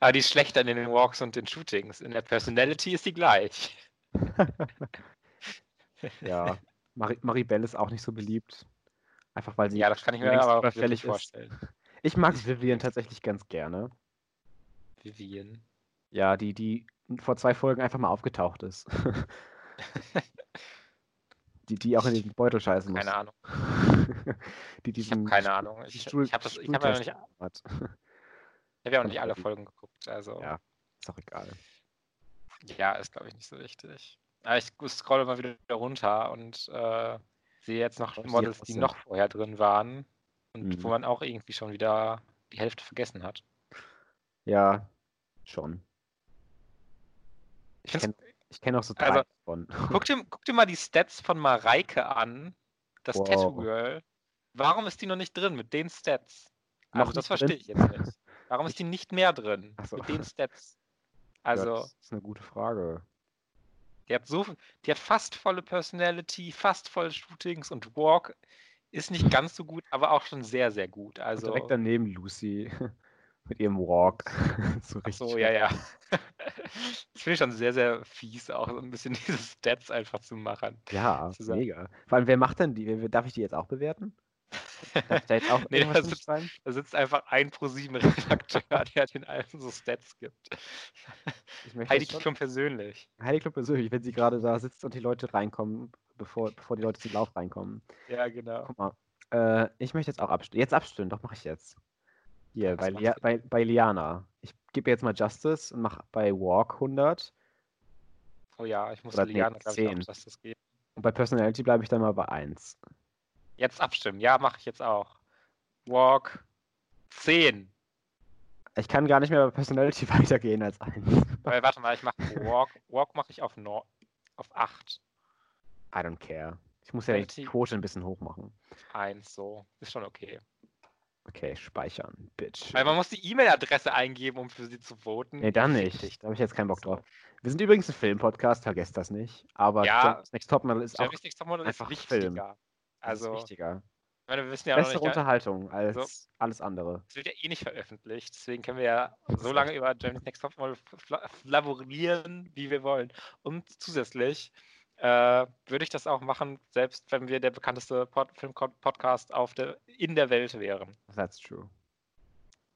Aber die ist schlechter in den Walks und den Shootings. In der Personality ist die gleich. Ja, Mari Maribel ist auch nicht so beliebt. Einfach weil sie Ja, das kann ich mir aber überfällig ist. vorstellen. Ich mag Vivian tatsächlich ganz gerne. Vivian. Ja, die, die vor zwei Folgen einfach mal aufgetaucht ist. die, die auch in den Beutel scheißen muss. Keine Ahnung. die Ich habe keine Ahnung. Ich, Stuhl- ich habe hab ja noch nicht, ich hab ja auch nicht alle Folgen geguckt. Also Ja. Ist auch egal. ja, ist glaube ich nicht so wichtig. Aber ich scrolle mal wieder runter und äh, sehe jetzt noch Models, die noch vorher drin waren und wo Mhm. man auch irgendwie schon wieder die Hälfte vergessen hat. Ja, schon. Ich kenne ich kenn auch so drei Also, davon. Guck dir, guck dir mal die Stats von Mareike an, das Wow. Tattoo Girl. Warum ist die noch nicht drin mit den Stats? Also Noch das verstehe drin? ich jetzt nicht. Warum ist die nicht mehr drin Ach so. mit den Stats? Ja, Also, das ist eine gute Frage. die hat so, die hat fast volle Personality, fast volle Shootings und Walk ist nicht ganz so gut, aber auch schon sehr, sehr gut. Und Also, direkt daneben Lucy mit ihrem Walk. so so, ja, ja. Das finde ich schon sehr, sehr fies, auch so ein bisschen diese Stats einfach zu machen. Ja, zusammen. mega. Vor allem, wer macht denn die? Darf ich die jetzt auch bewerten? Darf ich da jetzt auch Nee, ist- hinschreiben? Da sitzt einfach ein ProSieben-Redakteur, der den allen so Stats gibt. Heidi Klum persönlich. Heidi Klum persönlich, wenn sie gerade da sitzt und die Leute reinkommen, bevor, bevor die Leute zum Lauf reinkommen. Ja, genau. Guck mal. Äh, ich möchte jetzt auch abstimmen. Jetzt abstimmen, doch mache ich jetzt. Hier, bei, Lia, bei, bei Liana. Ich gebe jetzt mal Justice und mache bei Walk 100. Oh ja, ich muss Oder nee, Liane, glaube ich, auch. Justice geben. Und bei Personality bleibe ich dann mal bei 1. Jetzt abstimmen. Ja, mache ich jetzt auch. Walk 10. Ich kann gar nicht mehr bei Personality weitergehen als 1. Weil, warte mal, ich mache Walk. Walk mache ich auf, no auf 8. I don't care. Ich muss ja die Quote ein bisschen hoch machen. 1 so. Ist schon okay. Okay, speichern, bitch. Weil man muss die E-Mail-Adresse eingeben, um für sie zu voten. Nee, dann nicht. Da habe ich jetzt keinen Bock drauf. Wir sind übrigens ein Filmpodcast, vergesst das nicht. Aber Ja. Germany's Next Topmodel ist auch Next Topmodel ist einfach wichtiger. Film. das ist Also, wichtiger. meine, wir wissen ja Bessere nicht, Unterhaltung als so, alles andere. Es wird ja eh nicht veröffentlicht, deswegen können wir ja so lange über Germany's Next Topmodel flaborieren, wie wir wollen. Und zusätzlich äh, würde ich das auch machen, selbst wenn wir der bekannteste Pod Film-Podcast in der Welt wären. That's true.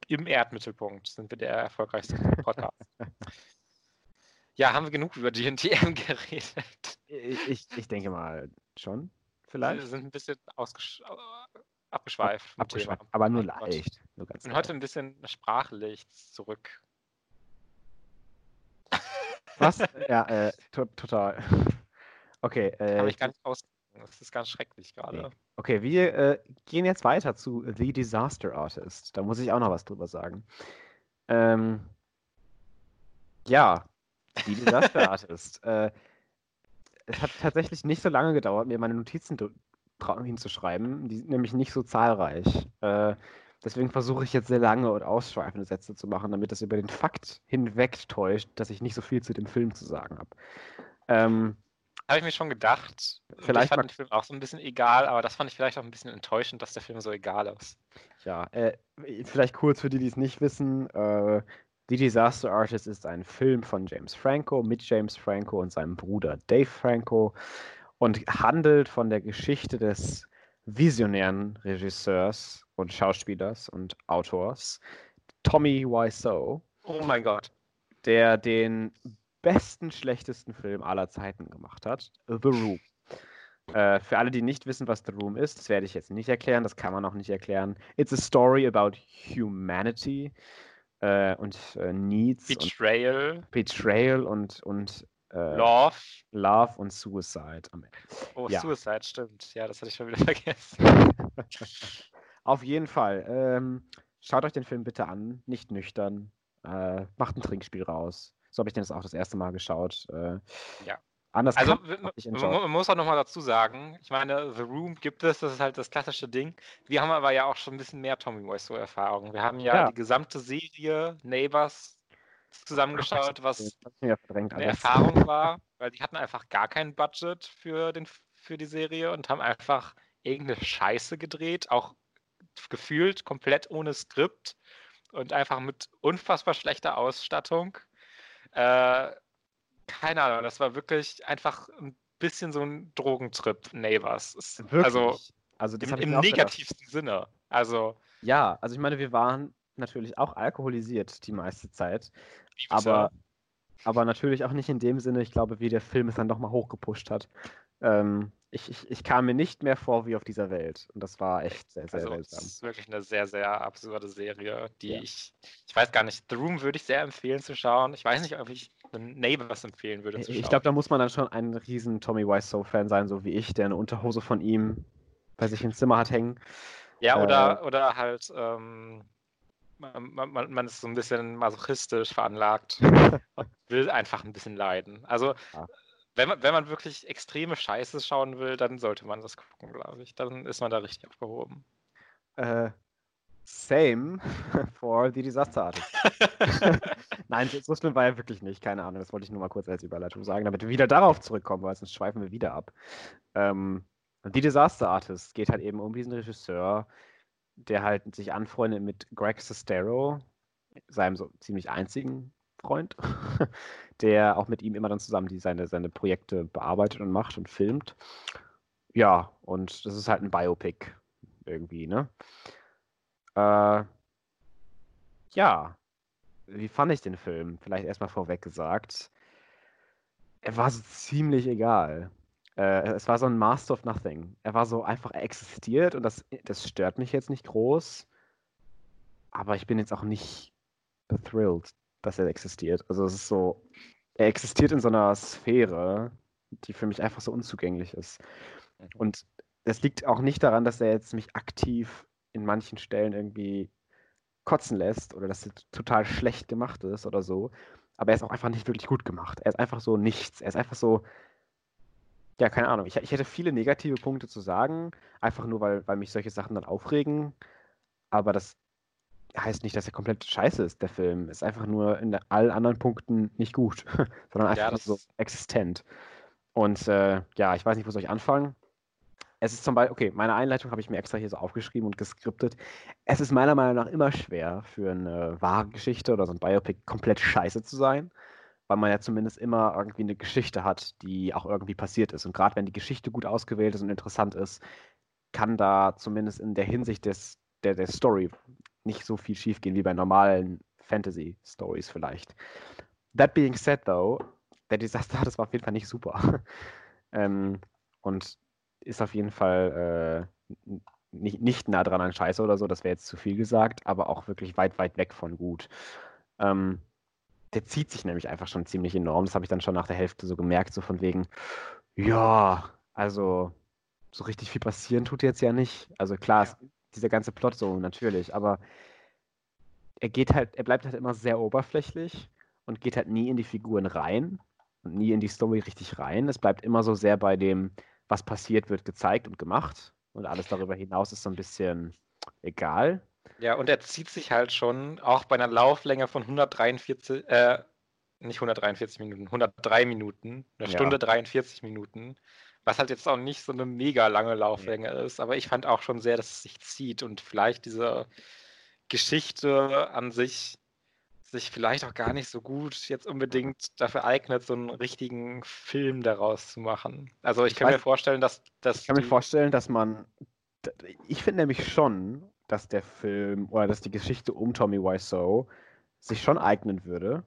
Im Erdmittelpunkt sind wir der erfolgreichste Podcast. ja, haben wir genug über GNTM geredet? Ich, ich, ich denke mal schon, vielleicht. Wir sind ein bisschen abgeschweift. Ab, abgeschweift aber nur leicht. Nur ganz Und heute ein bisschen sprachlich zurück. Was? ja, äh, to total. Okay. Äh, Kann ich gar nicht ausdrücken. Das ist ganz schrecklich gerade. Nee. Okay, wir äh, gehen jetzt weiter zu The Disaster Artist. Da muss ich auch noch was drüber sagen. Ähm, ja, The Disaster Artist. Äh, es hat tatsächlich nicht so lange gedauert, mir meine Notizen hinzuschreiben. Die sind nämlich nicht so zahlreich. Äh, deswegen versuche ich jetzt sehr lange und ausschweifende Sätze zu machen, damit das über den Fakt hinweg täuscht, dass ich nicht so viel zu dem Film zu sagen habe. Ähm, habe ich mir schon gedacht. Vielleicht ich fand den Film auch so ein bisschen egal, aber das fand ich vielleicht auch ein bisschen enttäuschend, dass der Film so egal ist. Ja, äh, vielleicht kurz für die, die es nicht wissen. Äh, The Disaster Artist ist ein Film von James Franco mit James Franco und seinem Bruder Dave Franco und handelt von der Geschichte des visionären Regisseurs und Schauspielers und Autors Tommy Wiseau. Oh mein Gott. Der den besten, schlechtesten Film aller Zeiten gemacht hat, The Room. Äh, für alle, die nicht wissen, was The Room ist, das werde ich jetzt nicht erklären, das kann man auch nicht erklären. It's a story about humanity äh, und äh, Needs. Betrayal. Und Betrayal und, und äh, Love. Love und Suicide am Ende. Oh, ja. Suicide, stimmt. Ja, das hatte ich schon wieder vergessen. Auf jeden Fall. Ähm, schaut euch den Film bitte an, nicht nüchtern. Äh, macht ein Trinkspiel raus. So habe ich den das auch das erste Mal geschaut. Äh, ja. Anders also man muss auch nochmal dazu sagen, ich meine, The Room gibt es, das ist halt das klassische Ding. Wir haben aber ja auch schon ein bisschen mehr Tommy Wiseau-Erfahrung. Wir haben ja, ja, die gesamte Serie Neighbors zusammengeschaut, was eine Erfahrung war, weil die hatten einfach gar kein Budget für, den, für die Serie und haben einfach irgendeine Scheiße gedreht, auch gefühlt komplett ohne Skript und einfach mit unfassbar schlechter Ausstattung. Äh, keine Ahnung, das war wirklich einfach ein bisschen so ein Drogentrip, Neighbors. Wirklich? Also, also im, im negativsten. Sinne. Also. Ja, also ich meine, wir waren natürlich auch alkoholisiert die meiste Zeit. Aber, aber natürlich auch nicht in dem Sinne, ich glaube, wie der Film es dann nochmal hochgepusht hat. Ähm, ich, ich, ich, kam mir nicht mehr vor wie auf dieser Welt. Und das war echt sehr, sehr also, seltsam. Das ist wirklich eine sehr, sehr absurde Serie, die ja. ich, ich weiß gar nicht, The Room würde ich sehr empfehlen zu schauen. Ich weiß nicht, ob ich Neighbors empfehlen würde zu schauen. Ich glaube, da muss man dann schon ein riesen Tommy Wiseau-Fan sein, so wie ich, der eine Unterhose von ihm bei sich im Zimmer hat hängen. Ja, oder, äh, oder halt, ähm, man, man, man, ist so ein bisschen masochistisch veranlagt und will einfach ein bisschen leiden. Also, ja wenn man, wenn man wirklich extreme Scheiße schauen will, dann sollte man das gucken, glaube ich. Dann ist man da richtig aufgehoben. Äh, same for the Disaster Artist. Nein, so schlimm war er wirklich nicht. Keine Ahnung, das wollte ich nur mal kurz als Überleitung sagen, damit wir wieder darauf zurückkommen, weil sonst schweifen wir wieder ab. Ähm, die Disaster Artist geht halt eben um diesen Regisseur, der halt sich anfreundet mit Greg Sestero, seinem so ziemlich einzigen Freund, der auch mit ihm immer dann zusammen die, seine, seine Projekte bearbeitet und macht und filmt. Ja, und das ist halt ein Biopic irgendwie, ne? Äh, ja, wie fand ich den Film? Vielleicht erstmal vorweg gesagt. Er war so ziemlich egal. Äh, es war so ein Master of Nothing. Er war so einfach existiert und das, das stört mich jetzt nicht groß. Aber ich bin jetzt auch nicht thrilled dass er existiert. Also es ist so, er existiert in so einer Sphäre, die für mich einfach so unzugänglich ist. Mhm. Und es liegt auch nicht daran, dass er jetzt mich aktiv in manchen Stellen irgendwie kotzen lässt oder dass er total schlecht gemacht ist oder so. Aber er ist auch einfach nicht wirklich gut gemacht. Er ist einfach so nichts. Er ist einfach so, ja, keine Ahnung. Ich, ich hätte viele negative Punkte zu sagen, einfach nur, weil, weil mich solche Sachen dann aufregen. Aber das heißt nicht, dass er komplett scheiße ist, der Film. Ist einfach nur in allen anderen Punkten nicht gut, sondern einfach ja, so existent. Und äh, ja, ich weiß nicht, wo soll ich anfangen? es ist zum Beispiel, okay, meine Einleitung habe ich mir extra hier so aufgeschrieben und geskriptet. Es ist meiner Meinung nach immer schwer für eine wahre Geschichte oder so ein Biopic komplett scheiße zu sein, weil man ja zumindest immer irgendwie eine Geschichte hat, die auch irgendwie passiert ist. Und gerade wenn die Geschichte gut ausgewählt ist und interessant ist, kann da zumindest in der Hinsicht des, der, der Story nicht so viel schiefgehen wie bei normalen Fantasy-Stories vielleicht. That being said, though, der Desaster, das war auf jeden Fall nicht super. ähm, und ist auf jeden Fall äh, nicht, nicht nah dran an Scheiße oder so, das wäre jetzt zu viel gesagt, aber auch wirklich weit, weit weg von gut. Ähm, der zieht sich nämlich einfach schon ziemlich enorm. Das habe ich dann schon nach der Hälfte so gemerkt, so von wegen, ja, also so richtig viel passieren tut jetzt ja nicht. Also klar, ja. Dieser ganze Plot so natürlich, aber er geht halt, er bleibt halt immer sehr oberflächlich und geht halt nie in die Figuren rein und nie in die Story richtig rein. Es bleibt immer so sehr bei dem, was passiert, wird gezeigt und gemacht. Und alles darüber hinaus ist so ein bisschen egal. Ja, und er zieht sich halt schon auch bei einer Lauflänge von 143, äh, nicht 143 Minuten, 103 Minuten, eine ja. Stunde 43 Minuten, was halt jetzt auch nicht so eine mega lange Lauflänge ja. ist, aber ich fand auch schon sehr, dass es sich zieht und vielleicht diese Geschichte an sich sich vielleicht auch gar nicht so gut jetzt unbedingt dafür eignet, so einen richtigen Film daraus zu machen. Also ich, ich kann weiß, mir vorstellen, dass, dass ich kann mir vorstellen, dass man ich finde nämlich schon, dass der Film oder dass die Geschichte um Tommy Wiseau sich schon eignen würde,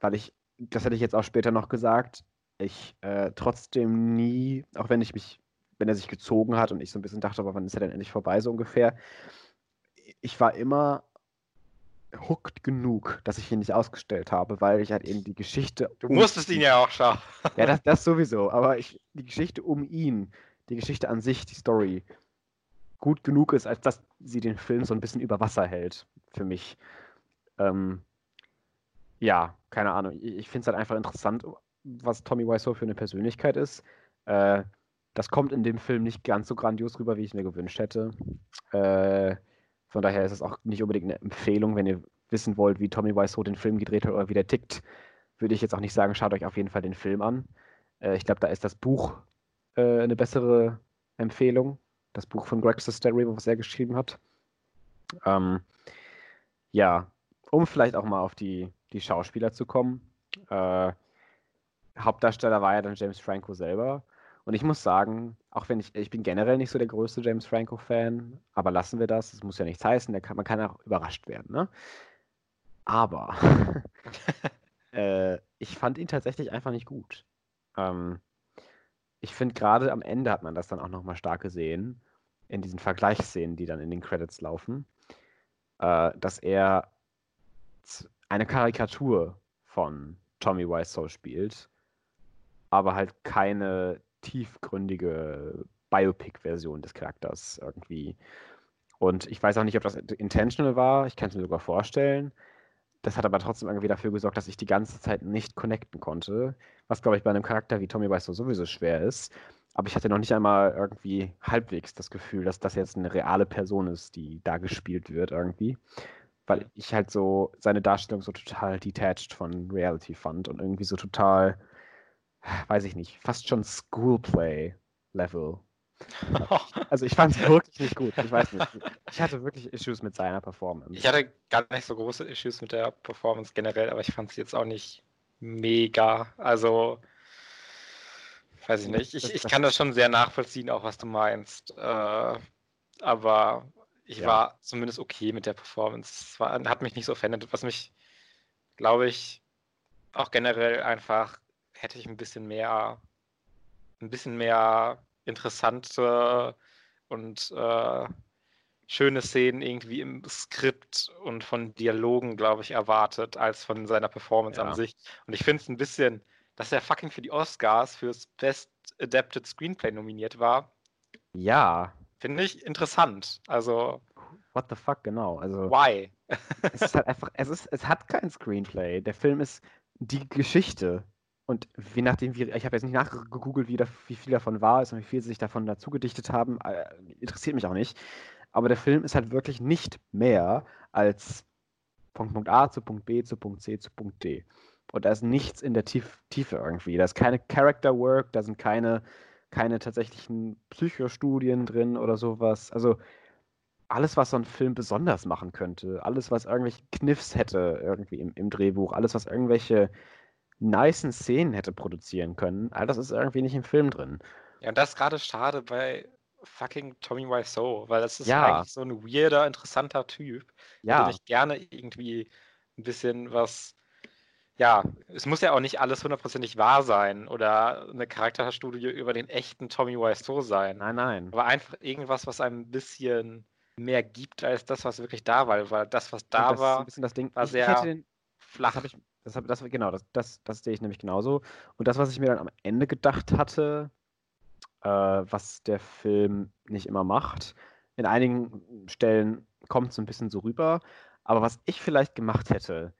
weil ich das hätte ich jetzt auch später noch gesagt, ich äh, trotzdem nie, auch wenn ich mich, wenn er sich gezogen hat und ich so ein bisschen dachte, aber wann ist er denn endlich vorbei, so ungefähr, ich war immer hooked genug, dass ich ihn nicht ausgestellt habe, weil ich halt eben die Geschichte. Du musstest ihn ja auch schauen. ja, das, das sowieso, aber ich, die Geschichte um ihn, die Geschichte an sich, die Story, gut genug ist, als dass sie den Film so ein bisschen über Wasser hält, für mich. Ähm, ja, keine Ahnung. Ich, ich finde es halt einfach interessant, was Tommy Wiseau für eine Persönlichkeit ist. Äh, das kommt in dem Film nicht ganz so grandios rüber, wie ich mir gewünscht hätte. Äh, von daher ist es auch nicht unbedingt eine Empfehlung, wenn ihr wissen wollt, wie Tommy Wiseau den Film gedreht hat oder wie der tickt, würde ich jetzt auch nicht sagen, schaut euch auf jeden Fall den Film an. Äh, ich glaube, da ist das Buch äh, eine bessere Empfehlung. Das Buch von Greg Sesteri, was er geschrieben hat. Ähm, ja, um vielleicht auch mal auf die, die Schauspieler zu kommen. Äh, Hauptdarsteller war ja dann James Franco selber. Und ich muss sagen, auch wenn ich, ich bin generell nicht so der größte James Franco-Fan, aber lassen wir das, das muss ja nichts heißen, kann, man kann auch überrascht werden, ne? Aber äh, ich fand ihn tatsächlich einfach nicht gut. Ähm, ich finde gerade am Ende hat man das dann auch nochmal stark gesehen, in diesen Vergleichsszenen, die dann in den Credits laufen, äh, dass er eine Karikatur von Tommy Wiseau spielt, aber halt keine tiefgründige Biopic-Version des Charakters irgendwie. Und ich weiß auch nicht, ob das intentional war. Ich kann es mir sogar vorstellen. Das hat aber trotzdem irgendwie dafür gesorgt, dass ich die ganze Zeit nicht connecten konnte. Was, glaube ich, bei einem Charakter wie Tommy Wiseau sowieso schwer ist. Aber ich hatte noch nicht einmal irgendwie halbwegs das Gefühl, dass das jetzt eine reale Person ist, die da gespielt wird irgendwie. Weil ich halt so seine Darstellung so total detached von Reality fand und irgendwie so total weiß ich nicht, fast schon Schoolplay-Level. Also ich fand es wirklich nicht gut. Ich weiß nicht. Ich hatte wirklich Issues mit seiner Performance. Ich hatte gar nicht so große Issues mit der Performance generell, aber ich fand sie jetzt auch nicht mega. Also weiß ich nicht. Ich, ich kann das schon sehr nachvollziehen, auch was du meinst. Äh, aber ich ja. war zumindest okay mit der Performance. Es war, hat mich nicht so verändert. Was mich, glaube ich, auch generell einfach hätte ich ein bisschen mehr, ein bisschen mehr interessante und äh, schöne Szenen irgendwie im Skript und von Dialogen, glaube ich, erwartet, als von seiner Performance ja. an sich. Und ich finde es ein bisschen, dass er fucking für die Oscars fürs Best Adapted Screenplay nominiert war. Ja. Finde ich interessant. Also. What the fuck, genau. Also. Why? es ist halt einfach, es ist, es hat kein Screenplay. Der Film ist die Geschichte. Und je nachdem, wie, ich habe jetzt nicht nachgegoogelt, wie, wie, viel davon wahr ist und wie viel sie sich davon dazu gedichtet haben, äh, interessiert mich auch nicht. Aber der Film ist halt wirklich nicht mehr als von Punkt A zu Punkt B zu Punkt C zu Punkt D. Und da ist nichts in der Tief Tiefe irgendwie. Da ist keine Character Work, da sind keine, keine tatsächlichen Psychostudien drin oder sowas. Also alles, was so ein Film besonders machen könnte, alles, was irgendwelche Kniffs hätte irgendwie im, im Drehbuch, alles, was irgendwelche nicen Szenen hätte produzieren können, all das ist irgendwie nicht im Film drin. Ja, und das ist gerade schade bei fucking Tommy Wiseau, weil das ist Ja. eigentlich so ein weirder, interessanter Typ, Ja, ich gerne irgendwie ein bisschen was. Ja, es muss ja auch nicht alles hundertprozentig wahr sein oder eine Charakterstudie über den echten Tommy Wiseau sein. nein, nein. Aber einfach irgendwas, was einem ein bisschen mehr gibt als das, was wirklich da war. Weil das, was da das war, bisschen das Ding. war sehr den, das flach. habe ich, das hab, das, genau, das, das, das sehe ich nämlich genauso. Und das, was ich mir dann am Ende gedacht hatte, äh, was der Film nicht immer macht, in einigen Stellen kommt es ein bisschen so rüber. Aber was ich vielleicht gemacht hätte,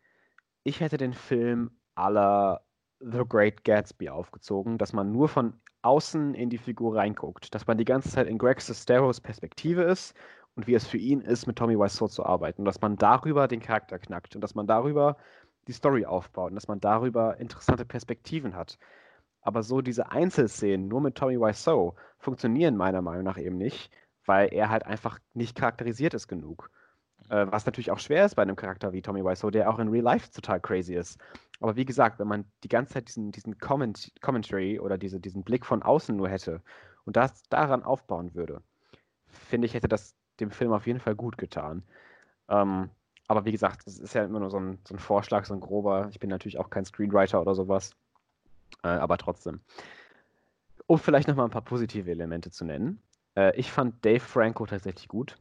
ich hätte den Film aller The Great Gatsby aufgezogen, dass man nur von außen in die Figur reinguckt, dass man die ganze Zeit in Greg Sesteros Perspektive ist und wie es für ihn ist, mit Tommy Wiseau zu arbeiten dass man darüber den Charakter knackt und dass man darüber die Story aufbaut und dass man darüber interessante Perspektiven hat. Aber so diese Einzelszenen nur mit Tommy Wiseau funktionieren meiner Meinung nach eben nicht, weil er halt einfach nicht charakterisiert ist genug. Äh, was natürlich auch schwer ist bei einem Charakter wie Tommy Wiseau, der auch in Real Life total crazy ist. Aber wie gesagt, wenn man die ganze Zeit diesen, diesen Comment, Commentary oder diese, diesen Blick von außen nur hätte und das daran aufbauen würde, finde ich, hätte das dem Film auf jeden Fall gut getan. Ähm, aber wie gesagt, es ist ja immer nur so ein, so ein Vorschlag, so ein grober. Ich bin natürlich auch kein Screenwriter oder sowas. Äh, aber trotzdem. Um vielleicht nochmal ein paar positive Elemente zu nennen. Äh, ich fand Dave Franco tatsächlich gut.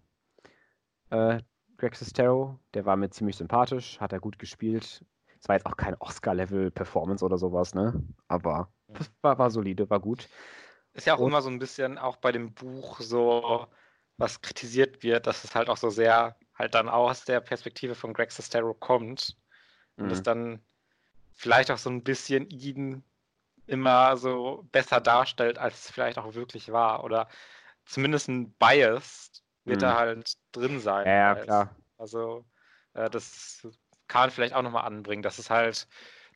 Äh, Greg Sestero, der war mir ziemlich sympathisch, hat er gut gespielt. Es war jetzt auch kein Oscar-Level-Performance oder sowas, ne? Aber das war, war solide, war gut. Ist ja auch Und- immer so ein bisschen auch bei dem Buch so, was kritisiert wird, dass es halt auch so sehr halt dann aus der Perspektive von Greg Sestero kommt und es Mhm. dann vielleicht auch so ein bisschen ihn immer so besser darstellt, als es vielleicht auch wirklich war. Oder zumindest ein Bias wird Mhm. da halt drin sein. Ja, ja, klar. Also äh, das kann man vielleicht auch nochmal anbringen, dass es halt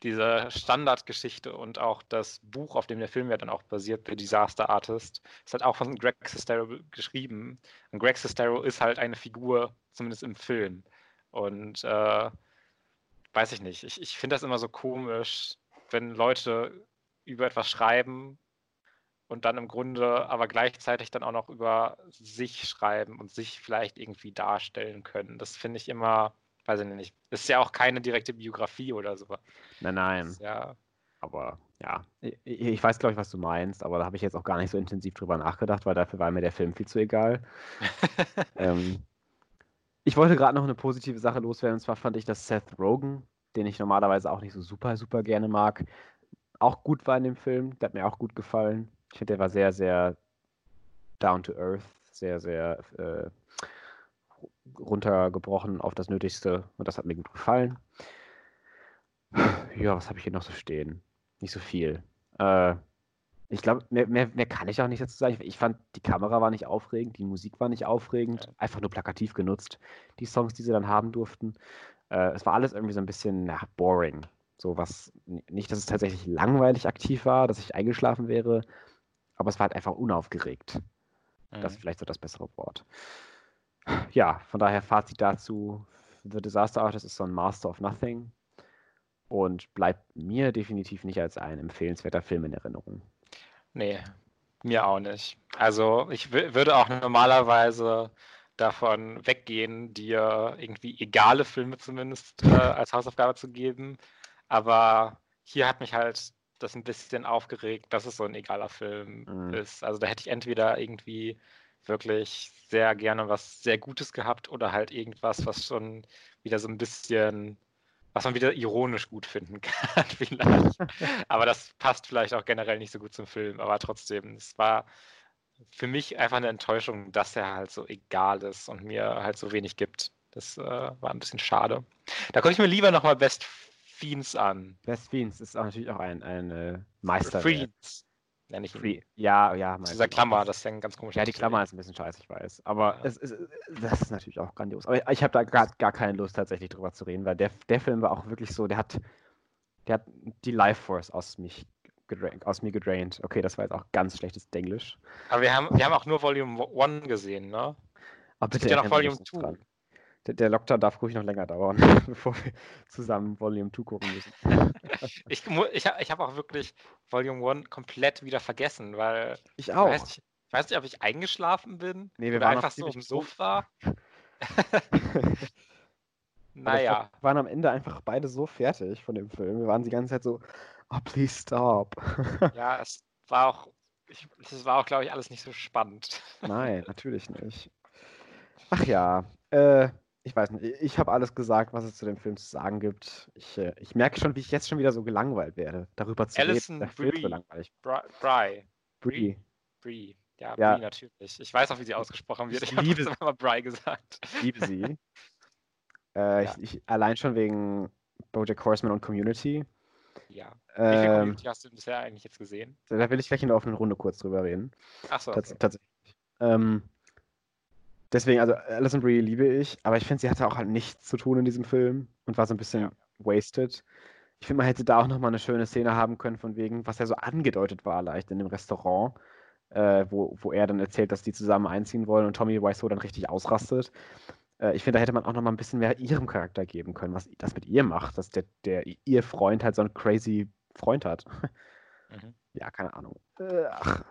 diese Standardgeschichte und auch das Buch, auf dem der Film ja dann auch basiert, The Disaster Artist, ist halt auch von Greg Sestero geschrieben. Und Greg Sestero ist halt eine Figur, zumindest im Film. Und äh, weiß ich nicht, ich, ich finde das immer so komisch, wenn Leute über etwas schreiben und dann im Grunde aber gleichzeitig dann auch noch über sich schreiben und sich vielleicht irgendwie darstellen können. Das finde ich immer, weiß ich nicht, ist ja auch keine direkte Biografie oder so. Nein, nein. Ist ja, Aber ja, ich, ich weiß, glaube ich, was du meinst, aber da habe ich jetzt auch gar nicht so intensiv drüber nachgedacht, weil dafür war mir der Film viel zu egal. ähm, ich wollte gerade noch eine positive Sache loswerden, und zwar fand ich, dass Seth Rogen, den ich normalerweise auch nicht so super, super gerne mag, auch gut war in dem Film. Der hat mir auch gut gefallen. Ich finde, der war sehr, sehr down to earth, sehr, sehr äh, runtergebrochen auf das Nötigste und das hat mir gut gefallen. Ja, was habe ich hier noch so stehen? Nicht so viel. Äh, ich glaube, mehr, mehr, mehr kann ich auch nicht dazu sagen. Ich, ich fand, die Kamera war nicht aufregend, die Musik war nicht aufregend, einfach nur plakativ genutzt, die Songs, die sie dann haben durften. Äh, es war alles irgendwie so ein bisschen na, boring. So was, nicht, dass es tatsächlich langweilig aktiv war, dass ich eingeschlafen wäre, aber es war halt einfach unaufgeregt. Das ist Mhm. vielleicht so das bessere Wort. Ja, von daher Fazit dazu. The Disaster Artist ist so ein Master of Nothing und bleibt mir definitiv nicht als ein empfehlenswerter Film in Erinnerung. Nee, mir auch nicht. Also ich wü- würde auch normalerweise davon weggehen, dir irgendwie egale Filme zumindest äh, als Hausaufgabe zu geben. Aber hier hat mich halt das ein bisschen aufgeregt, dass es so ein egaler Film Mhm. ist. Also da hätte ich entweder irgendwie wirklich sehr gerne was sehr Gutes gehabt oder halt irgendwas, was schon wieder so ein bisschen, was man wieder ironisch gut finden kann, vielleicht. Aber das passt vielleicht auch generell nicht so gut zum Film. Aber trotzdem, es war für mich einfach eine Enttäuschung, dass er halt so egal ist und mir halt so wenig gibt. Das äh, war ein bisschen schade. Da gucke ich mir lieber nochmal Best Fiends an. Best Fiends ist auch natürlich auch ein, ein äh, Meister. Fiends. Nenne ich. Free. Ja, ja, Zu dieser Klammer, das ist ja ein ganz komischer Ja, die. Klammer ist ein bisschen scheiße, ich weiß. Aber Ja. es ist, das ist natürlich auch grandios. Aber ich habe da gar, gar keine Lust, tatsächlich drüber zu reden, weil der, der Film war auch wirklich so, der hat, der hat die Life Force aus mich aus mir gedraint. Okay, das war jetzt auch ganz schlechtes Denglisch. Aber wir haben, wir haben auch nur Volume 1 gesehen, ne? Aber bitte, ja noch Volume 2. Der, der, Lockdown darf ruhig noch länger dauern, bevor wir zusammen Volume 2 gucken müssen. ich ich, ich habe auch wirklich Volume 1 komplett wieder vergessen, weil. Ich auch. Ich weiß nicht, ich weiß nicht ob ich eingeschlafen bin. Nee, wir waren einfach so im Sofa. naja. Wir waren am Ende einfach beide so fertig von dem Film. Wir waren die ganze Zeit so, oh, please stop. ja, es war auch, ich, das war auch, glaube ich, alles nicht so spannend. Nein, natürlich nicht. Ach ja, äh, ich weiß nicht, ich habe alles gesagt, was es zu dem Film zu sagen gibt. Ich, äh, ich merke schon, wie ich jetzt schon wieder so gelangweilt werde, darüber zu Alison reden. Brie. so langweilig. Bry. Brie. Brie. Ja, Ja. Brie natürlich. Ich weiß auch, wie sie ausgesprochen wird. Ich Ich habe immer Bry gesagt. Ich liebe sie. äh, Ja. ich, ich, allein schon wegen Bojack Horseman und Community. Ja. Wie viel Ähm, Community hast du bisher eigentlich jetzt gesehen? da will ich gleich in der offenen Runde kurz drüber reden. Achso, Tats okay. Tatsächlich. Ähm, deswegen, also Alison Brie liebe ich, aber ich finde, sie hatte auch halt nichts zu tun in diesem Film und war so ein bisschen Ja. wasted. Ich finde, man hätte da auch nochmal eine schöne Szene haben können, von wegen, was ja so angedeutet war, leicht in dem Restaurant, äh, wo, wo er dann erzählt, dass die zusammen einziehen wollen und Tommy Wiseau dann richtig ausrastet. Äh, ich finde, da hätte man auch nochmal ein bisschen mehr ihrem Charakter geben können, was das mit ihr macht, dass der, der ihr Freund halt so einen crazy Freund hat. Mhm. Ja, keine Ahnung. Äh, ach,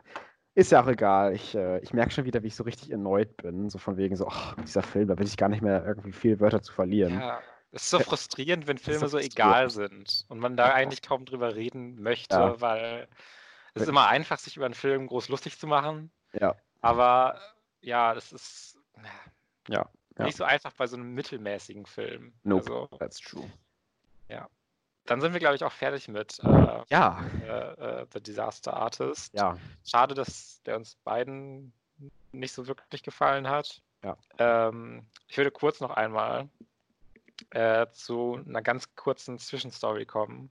ist ja auch egal. Ich, äh, ich merke schon wieder, wie ich so richtig erneut bin. So von wegen so, ach, dieser Film, da will ich gar nicht mehr irgendwie viele Wörter zu verlieren. Ja, es ist so Ja. frustrierend, wenn Filme so egal sind und man da Ja. eigentlich kaum drüber reden möchte, Ja. weil es ist immer einfach, sich über einen Film groß lustig zu machen. Ja. Aber ja, das ist Ja, ja. nicht so einfach bei so einem mittelmäßigen Film. Nope. Also, That's true. Dann sind wir, glaube ich, auch fertig mit äh, Ja, äh, äh, The Disaster Artist. ja. Schade, dass der uns beiden nicht so wirklich gefallen hat. Ja. Ähm, ich würde kurz noch einmal äh, zu einer ganz kurzen Zwischenstory kommen,